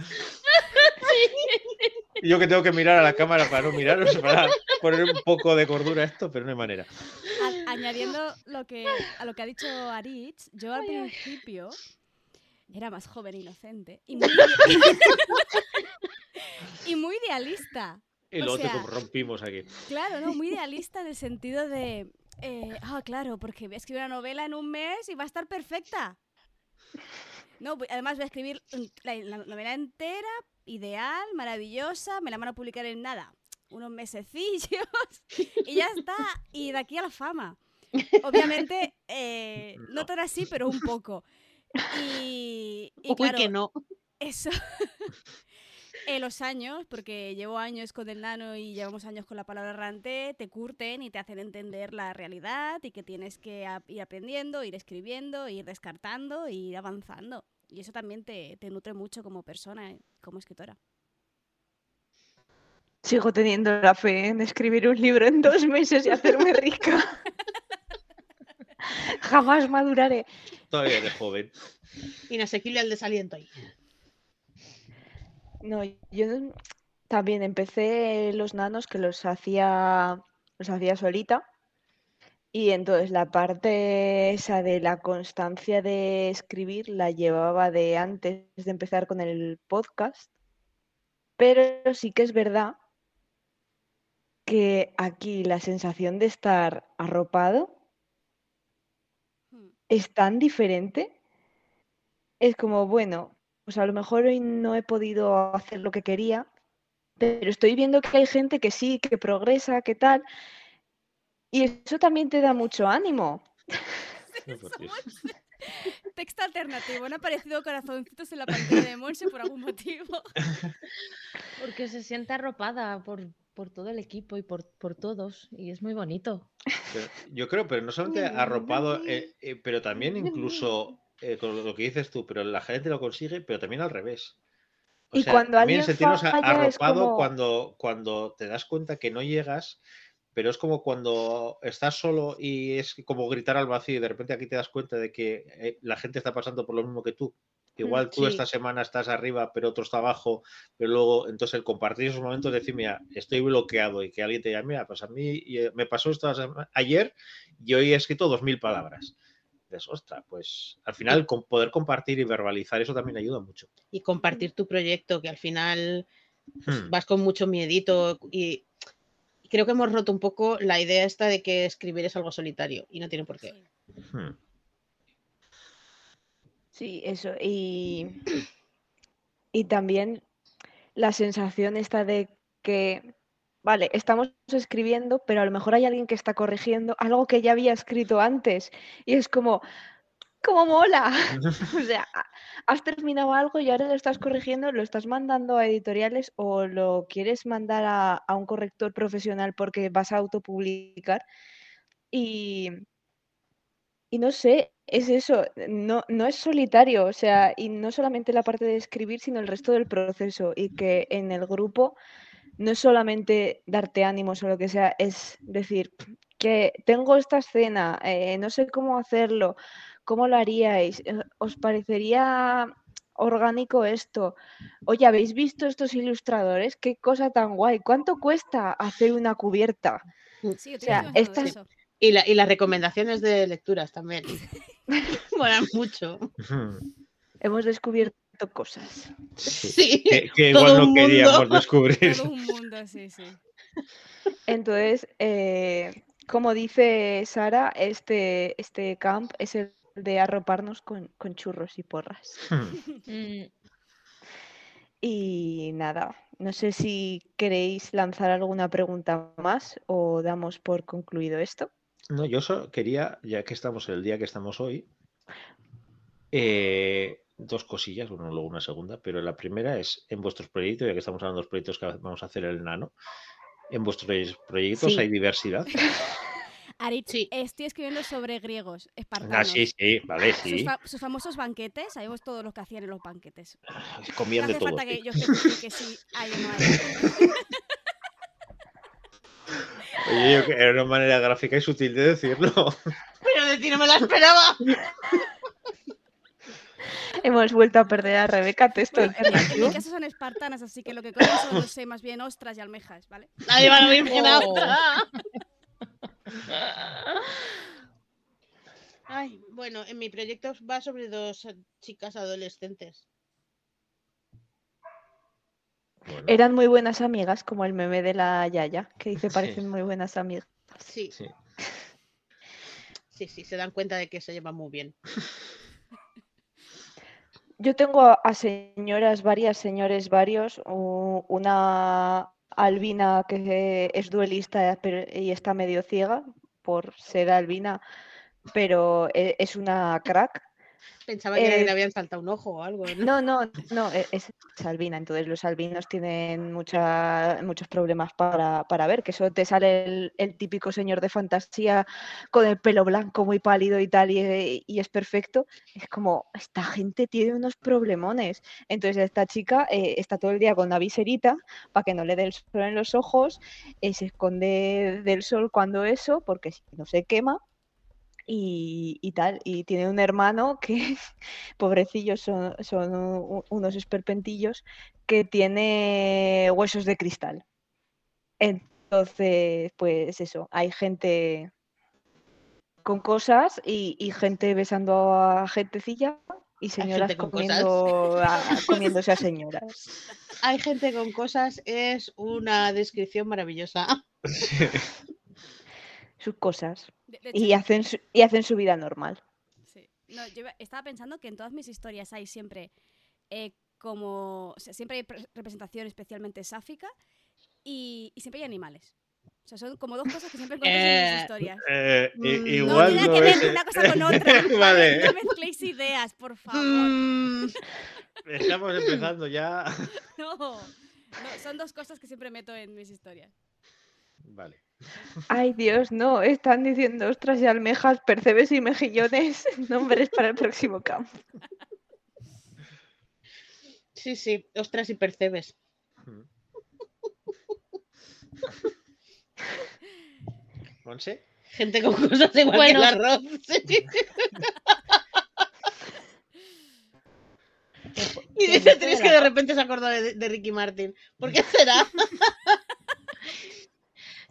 Yo que tengo que mirar a la cámara para no miraros, para poner un poco de cordura a esto, pero no hay manera. A- añadiendo lo que, a lo que ha dicho Aritz, yo al principio era más joven e inocente y (laughs) muy, (laughs) y muy idealista. Y O luego te sea- rompimos aquí. Claro, no, muy (laughs) idealista en el sentido de, eh, ah, claro, porque voy a escribir una novela en un mes y va a estar perfecta. No, además voy a escribir la, la novela entera, ideal, maravillosa, me la van a publicar en nada, unos mesecillos y ya está, y de aquí a la fama. Obviamente, eh, no No. tan así, pero un poco. Y, (laughs) y Uy, claro, que no. eso. (laughs) eh, los años, porque llevo años con el nano y llevamos años con la palabra errante, te curten y te hacen entender la realidad y que tienes que ir aprendiendo, ir escribiendo, ir descartando, e ir avanzando. Y eso también te, te nutre mucho como persona, eh, como escritora. Sigo teniendo la fe en escribir un libro en dos meses y hacerme rica. (laughs) (laughs) Jamás maduraré. Todavía eres joven. Inasequible al desaliento ahí. No, yo también empecé los nanos que los hacía, los hacía solita. Y entonces la parte esa de la constancia de escribir la llevaba de antes de empezar con el podcast. Pero sí que es verdad que aquí la sensación de estar arropado. Es tan diferente. Es como, bueno, pues a lo mejor hoy no he podido hacer lo que quería, pero estoy viendo que hay gente que sí, que progresa, que tal. Y eso también te da mucho ánimo. (laughs) Texto alternativo, han aparecido corazoncitos en la pantalla de Monse por algún motivo. (laughs) Porque se siente arropada por, por todo el equipo y por, por todos. Y es muy bonito. Pero yo creo, pero no solamente arropado, eh, eh, pero también incluso eh, con lo que dices tú, pero la gente lo consigue, pero también al revés. O Y sea, cuando también alguien sentirnos arropado como- cuando, cuando te das cuenta que no llegas, pero es como cuando estás solo y es como gritar al vacío y de repente aquí te das cuenta de que eh, la gente está pasando por lo mismo que tú. Igual tú sí. esta semana estás arriba, pero otro está abajo, pero luego, entonces el compartir esos momentos, decir, mira, estoy bloqueado y que alguien te diga, mira, pues a mí eh, me pasó esto ayer y hoy he escrito dos mil palabras. Ostras, pues al final con poder compartir y verbalizar eso también ayuda mucho. Y compartir tu proyecto, que al final pues, Hmm. vas con mucho miedito. Y creo que hemos roto un poco la idea esta de que escribir es algo solitario. Y no tiene por qué. Hmm. Sí, eso. Y, y también la sensación esta de que, vale, estamos escribiendo, pero a lo mejor hay alguien que está corrigiendo algo que ya había escrito antes. Y es como, ¡cómo mola! (laughs) O sea, ha- has terminado algo y ahora lo estás corrigiendo, lo estás mandando a editoriales o lo quieres mandar a, a un corrector profesional porque vas a autopublicar. Y, y no sé, es eso, no, no es solitario, o sea, y no solamente la parte de escribir, sino el resto del proceso. Y que en el grupo no es solamente darte ánimos o lo que sea, es decir, que tengo esta escena, eh, no sé cómo hacerlo, cómo lo haríais, Eh, os parecería orgánico esto. Oye, ¿habéis visto estos ilustradores? Qué cosa tan guay. ¿Cuánto cuesta hacer una cubierta? Sí, yo O sea, estas-. Y, la- y las recomendaciones de lecturas también. (laughs) (laughs) Molan mucho. Hemos descubierto cosas. Sí. Sí. Que, que todo igual no queríamos mundo. descubrir. Todo un (laughs) mundo, sí, sí. Entonces, eh, como dice Sara, este, este camp es el de arroparnos con, con churros y porras. Hmm. Mm, (laughs) Y nada, no sé si queréis lanzar alguna pregunta más o damos por concluido esto. No, yo solo quería, ya que estamos el día que estamos hoy, eh, dos cosillas, bueno, luego una segunda, pero la primera es en vuestros proyectos, ya que estamos hablando de los proyectos que vamos a hacer el nano, en vuestros proyectos Sí. hay diversidad. (laughs) Arit, Sí. estoy escribiendo sobre griegos, espartanos. Ah, sí, sí, vale, Sus, sí. fa- sus famosos banquetes, sabemos todo lo que hacían en los banquetes. No Comían de hace todo. falta que sí. yo especifique si hay o no hay. (laughs) Oye, yo que era una manera gráfica y sutil de decirlo. (laughs) Pero de ti no me la esperaba. Hemos vuelto a perder a Rebeca, texto Bueno, en, mi, caso son espartanas, así que lo que comen son, no sé, más bien ostras y almejas, ¿vale? Ahí va Virgen Oh. ahora. Ay, bueno, en mi proyecto va sobre dos chicas adolescentes. Bueno, Eran muy buenas amigas, como el meme de la Yaya, que dice Sí. parecen muy buenas amigas. Sí, sí. (laughs) sí, sí, se dan cuenta de que se llevan muy bien. Yo tengo a, señoras, varias señores, varios. Una albina que es duelista y está medio ciega por ser albina, pero e- es una crack. Pensaba que Eh, le habían saltado un ojo o algo. ¿no? No, no, no, e- es, es albina. Entonces los albinos tienen mucha- muchos problemas para, para ver, que eso te sale el, el típico señor de fantasía con el pelo blanco muy pálido y tal, y, y es perfecto. Es como, esta gente tiene unos problemones. Entonces esta chica eh, está todo el día con una viserita para que no le dé el sol en los ojos, eh, se esconde del sol cuando eso, porque si no se quema. Y, y tal, y tiene un hermano que, (laughs) pobrecillos, son, son unos esperpentillos, que tiene huesos de cristal. Entonces, pues eso, hay gente con cosas y, y gente besando a gentecilla y señoras gente con cosas. comiendo a- (laughs) comiéndose a señoras. Hay gente con cosas, es una descripción maravillosa. Sus cosas. De- de hecho, Y hacen su, y hacen su vida normal. Sí. No, yo estaba pensando que en todas mis historias hay siempre eh, como. o sea, siempre hay pre- representación especialmente sáfica y, y siempre hay animales. O sea, son como dos cosas que siempre encuentras en Eh, mis historias. Eh, Mm, No igual tiene no que ver es- una cosa con (laughs) otra. (laughs) No mezcléis ideas, por favor. Mm, estamos empezando ya. (laughs) No. No, son dos cosas que siempre meto en mis historias. Vale. Ay, Dios, no, están diciendo ostras y almejas, percebes y mejillones, (laughs) nombres para el próximo camp. sí, sí, ostras y percebes. (laughs) ¿Monse? Gente con cosas igual Bueno. que el arroz. sí. (laughs) Y dice Tris que de repente se acordó de, de Ricky Martin. ¿Por qué será?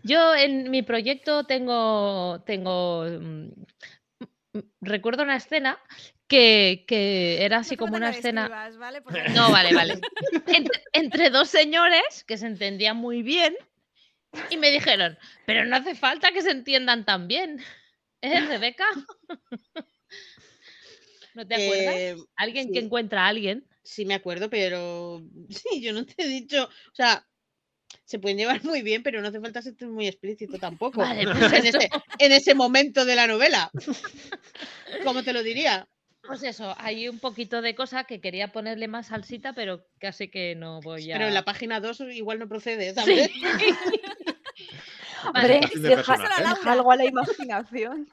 Yo en mi proyecto tengo, tengo mm, mm, recuerdo una escena que, que era así No como una escena. describas, ¿vale? Porque- (laughs) No, vale, vale. Entre, entre dos señores que se entendían muy bien y me dijeron, pero no hace falta que se entiendan tan bien. ¿Eh, Rebeca? (laughs) ¿No te acuerdas? Eh, Alguien que encuentra a alguien. sí, me acuerdo, pero (laughs) sí, yo no te he dicho. O sea, se pueden llevar (laughs) muy bien, pero no hace falta ser muy explícito tampoco. Vale, (laughs) en, pues ese, en ese momento de la novela. (laughs) ¿Cómo te lo diría? Pues eso, hay un poquito de cosa que quería ponerle más salsita, pero casi que no voy a. Pero en la página 2 igual no procede, Sí. ¿sabes? Vale. Hombre, Perfil de deja, personaje. deja algo a la imaginación.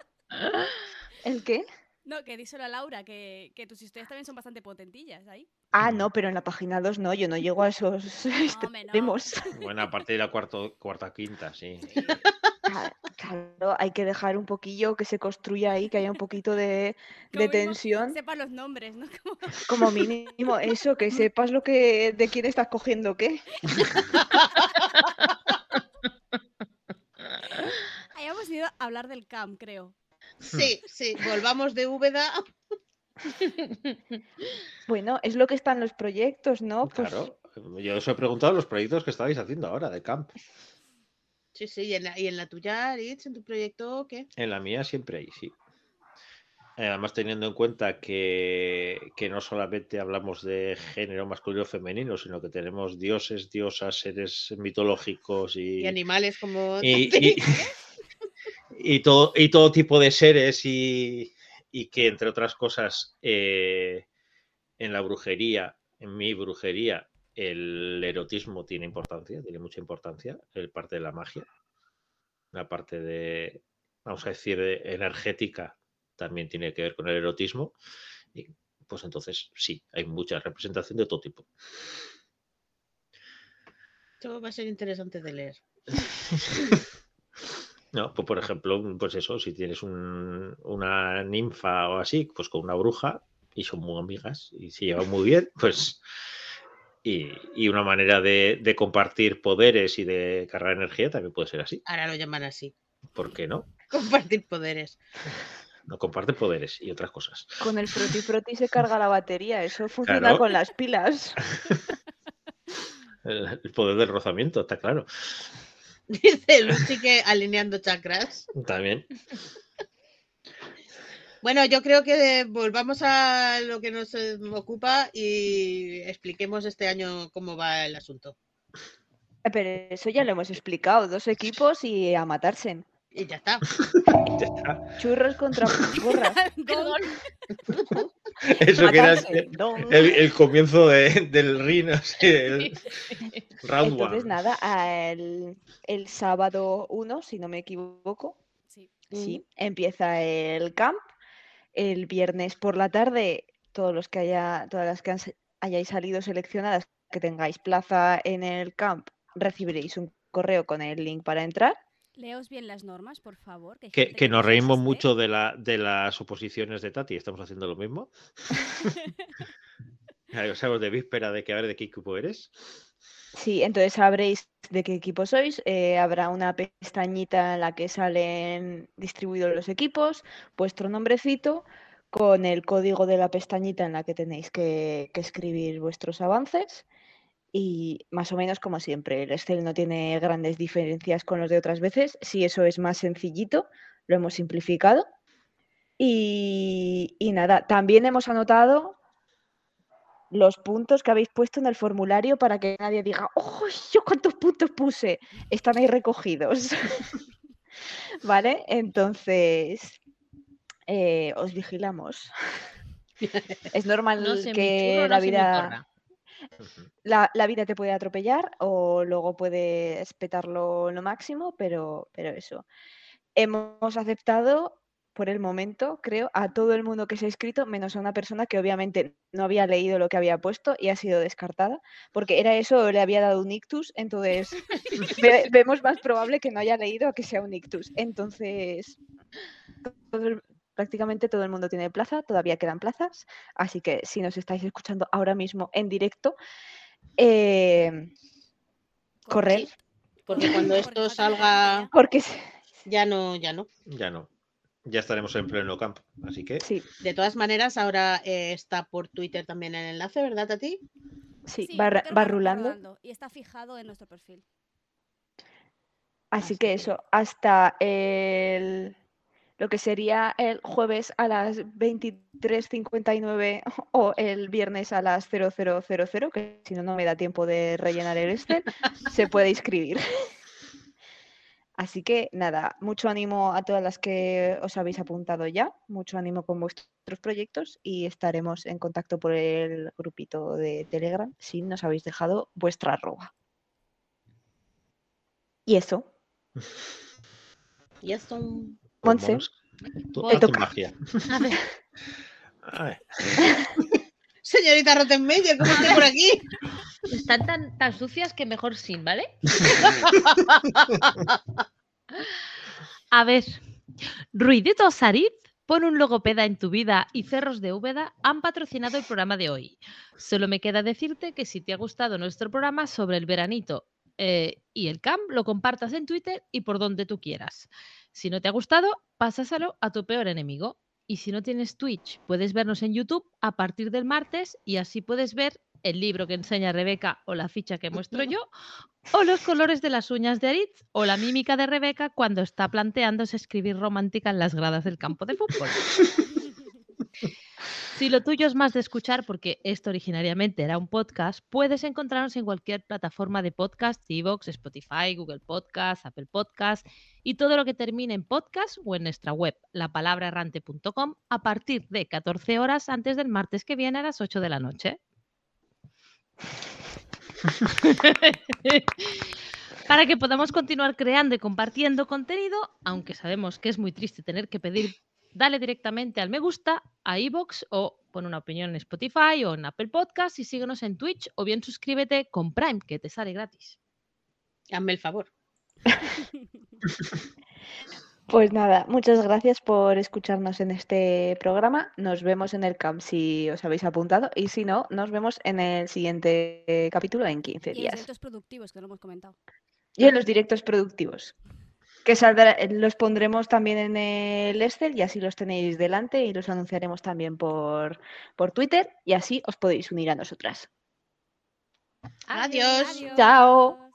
¿El qué? No, que díselo a Laura, que, que tus historias también son bastante potentillas ahí. Ah, no, pero en la página 2 no, yo no (laughs) llego a esos no. extremos. Bueno, a partir de la cuarto, cuarta, quinta, sí. Claro, hay que dejar un poquillo que se construya ahí, que haya un poquito de, (laughs) de tensión, Sepa los nombres, ¿no? Como- (laughs) como mínimo eso, que sepas lo que de quién estás cogiendo qué. Hayamos ido a hablar del camp, creo. Sí, sí, volvamos de Úbeda. (laughs) Bueno, es lo que están los proyectos, ¿no? Pues Claro. Yo os he preguntado los proyectos que estabais haciendo ahora de camp. Sí, sí, y en la, y en la tuya, Aritz, en tu proyecto, ¿qué? En la mía siempre hay, sí. Eh, Además, teniendo en cuenta que, que no solamente hablamos de género masculino o femenino, sino que tenemos dioses, diosas, seres mitológicos y, Y animales como. y, y- y todo, y todo tipo de seres y, y que, entre otras cosas, eh, en la brujería, en mi brujería, el erotismo tiene importancia, tiene mucha importancia, el parte de la magia, la parte de, vamos a decir, de energética también tiene que ver con el erotismo. Y pues entonces sí, hay mucha representación de todo tipo. Esto va a ser interesante de leer. (laughs) No, pues por ejemplo, pues eso, si tienes un- una ninfa o así, pues con una bruja y son muy amigas y se llevan muy bien, (laughs) pues y, y una manera de, de compartir poderes y de cargar energía también puede ser así. Ahora lo llaman así. ¿Por qué no? (laughs) Compartir poderes. No comparte poderes y otras cosas. Con el froti froti se carga la batería, eso funciona Claro. con las pilas. (laughs) El, el poder del rozamiento, está claro. (laughs) Dice Lucy que alineando chakras. También. Bueno, yo creo que volvamos a lo que nos eh, ocupa y expliquemos este año cómo va el asunto. Pero eso ya lo hemos explicado, dos equipos y a matarse. Y ya está. (laughs) Ya está. Churros contra porras. Gong. (laughs) Eso que era el, el- el comienzo de- del ring, así, (laughs) el round Entonces, one. nada, el, el sábado 1, si no me equivoco, Sí. sí, empieza el camp. El viernes por la tarde, todos los que haya, todas las que han hayáis salido seleccionadas, que tengáis plaza en el camp, recibiréis un correo con el link para entrar. Leos bien las normas, por favor. Que, nos reímos mucho de, la, de las oposiciones de Tati, estamos haciendo lo mismo. (laughs) Ya Sabemos de víspera de que a ver de qué equipo eres. Sí, entonces sabréis de qué equipo sois. eh, habrá una pestañita en la que salen distribuidos los equipos, vuestro nombrecito, con el código de la pestañita en la que tenéis que, que escribir vuestros avances. Y más o menos como siempre, el Excel no tiene grandes diferencias con los de otras veces. Si eso es más sencillito, lo hemos simplificado. Y, y nada, también hemos anotado los puntos que habéis puesto en el formulario para que nadie diga, ¡oh, yo cuántos puntos puse! Están ahí recogidos. (laughs) ¿Vale? Entonces, eh, os vigilamos. (laughs) es normal No sé mi que churro, la vida. La, la vida te puede atropellar o luego puedes petarlo lo máximo, pero, pero eso. Hemos aceptado por el momento, creo, a todo el mundo que se ha inscrito, menos a una persona que obviamente no había leído lo que había puesto y ha sido descartada, porque era eso le había dado un ictus, entonces (laughs) ve- vemos más probable que no haya leído a que sea un ictus. Entonces, todo el- prácticamente todo el mundo tiene plaza, todavía quedan plazas, así que si nos estáis escuchando ahora mismo en directo, eh, correr, Sí, Porque cuando esto salga, porque ya no, ya no. Ya no. Ya estaremos en pleno campo. Así que sí, De todas maneras, ahora eh, está por Twitter también el enlace, ¿verdad, Tati? sí, Sí, va, rulando. Y está fijado en nuestro perfil. Así Así que que- eso, hasta el, lo que sería el jueves a las 23.59 (laughs) o el viernes a las 0000, que si no, no me da tiempo de rellenar el Excel, se puede inscribir. (laughs) Así que nada, mucho ánimo a todas las que os habéis apuntado ya, mucho ánimo con vuestros proyectos y estaremos en contacto por el grupito de Telegram si nos habéis dejado vuestra arroba. Y eso, Y esto. Monse, tú magia. (laughs) A ver, Ay, (laughs) Señorita Rottenmeier, ¿cómo estoy por aquí? están tan, tan sucias que mejor sin, ¿vale? (laughs) A ver, Ruidito Sarit, pon un logopeda en tu vida y Cerros de Úbeda han patrocinado el programa de hoy. Solo me queda decirte que si te ha gustado nuestro programa sobre el veranito eh, y el camp, lo compartas en Twitter y por donde tú quieras. Si no te ha gustado, pásaselo a tu peor enemigo. Y si no tienes Twitch, puedes vernos en YouTube a partir del martes y así puedes ver el libro que enseña Rebeca o la ficha que muestro yo, o los colores de las uñas de Aritz o la mímica de Rebeca cuando está planteándose escribir romántica en las gradas del campo de fútbol. Si lo tuyo es más de escuchar, porque esto originariamente era un podcast, puedes encontrarnos en cualquier plataforma de podcast, Evox, Spotify, Google Podcast, Apple Podcast y todo lo que termine en podcast o en nuestra web, lapalabraerrante.com, a partir de 14 horas antes del martes que viene a las 8 de la noche. (laughs) Para que podamos continuar creando y compartiendo contenido, aunque sabemos que es muy triste tener que pedir dale directamente al me gusta, a iBox o pon una opinión en Spotify o en Apple Podcast y síguenos en Twitch o bien suscríbete con Prime, que te sale gratis. Hazme el favor. (laughs) Pues nada, muchas gracias por escucharnos en este programa. Nos vemos en el camp si os habéis apuntado y si no, nos vemos en el siguiente capítulo en 15 Y los días. directos productivos, que no hemos comentado. Y en los directos productivos. Que saldrá- los pondremos también en el Excel y así los tenéis delante y los anunciaremos también por, por Twitter y así os podéis unir a nosotras. Adiós. Chao.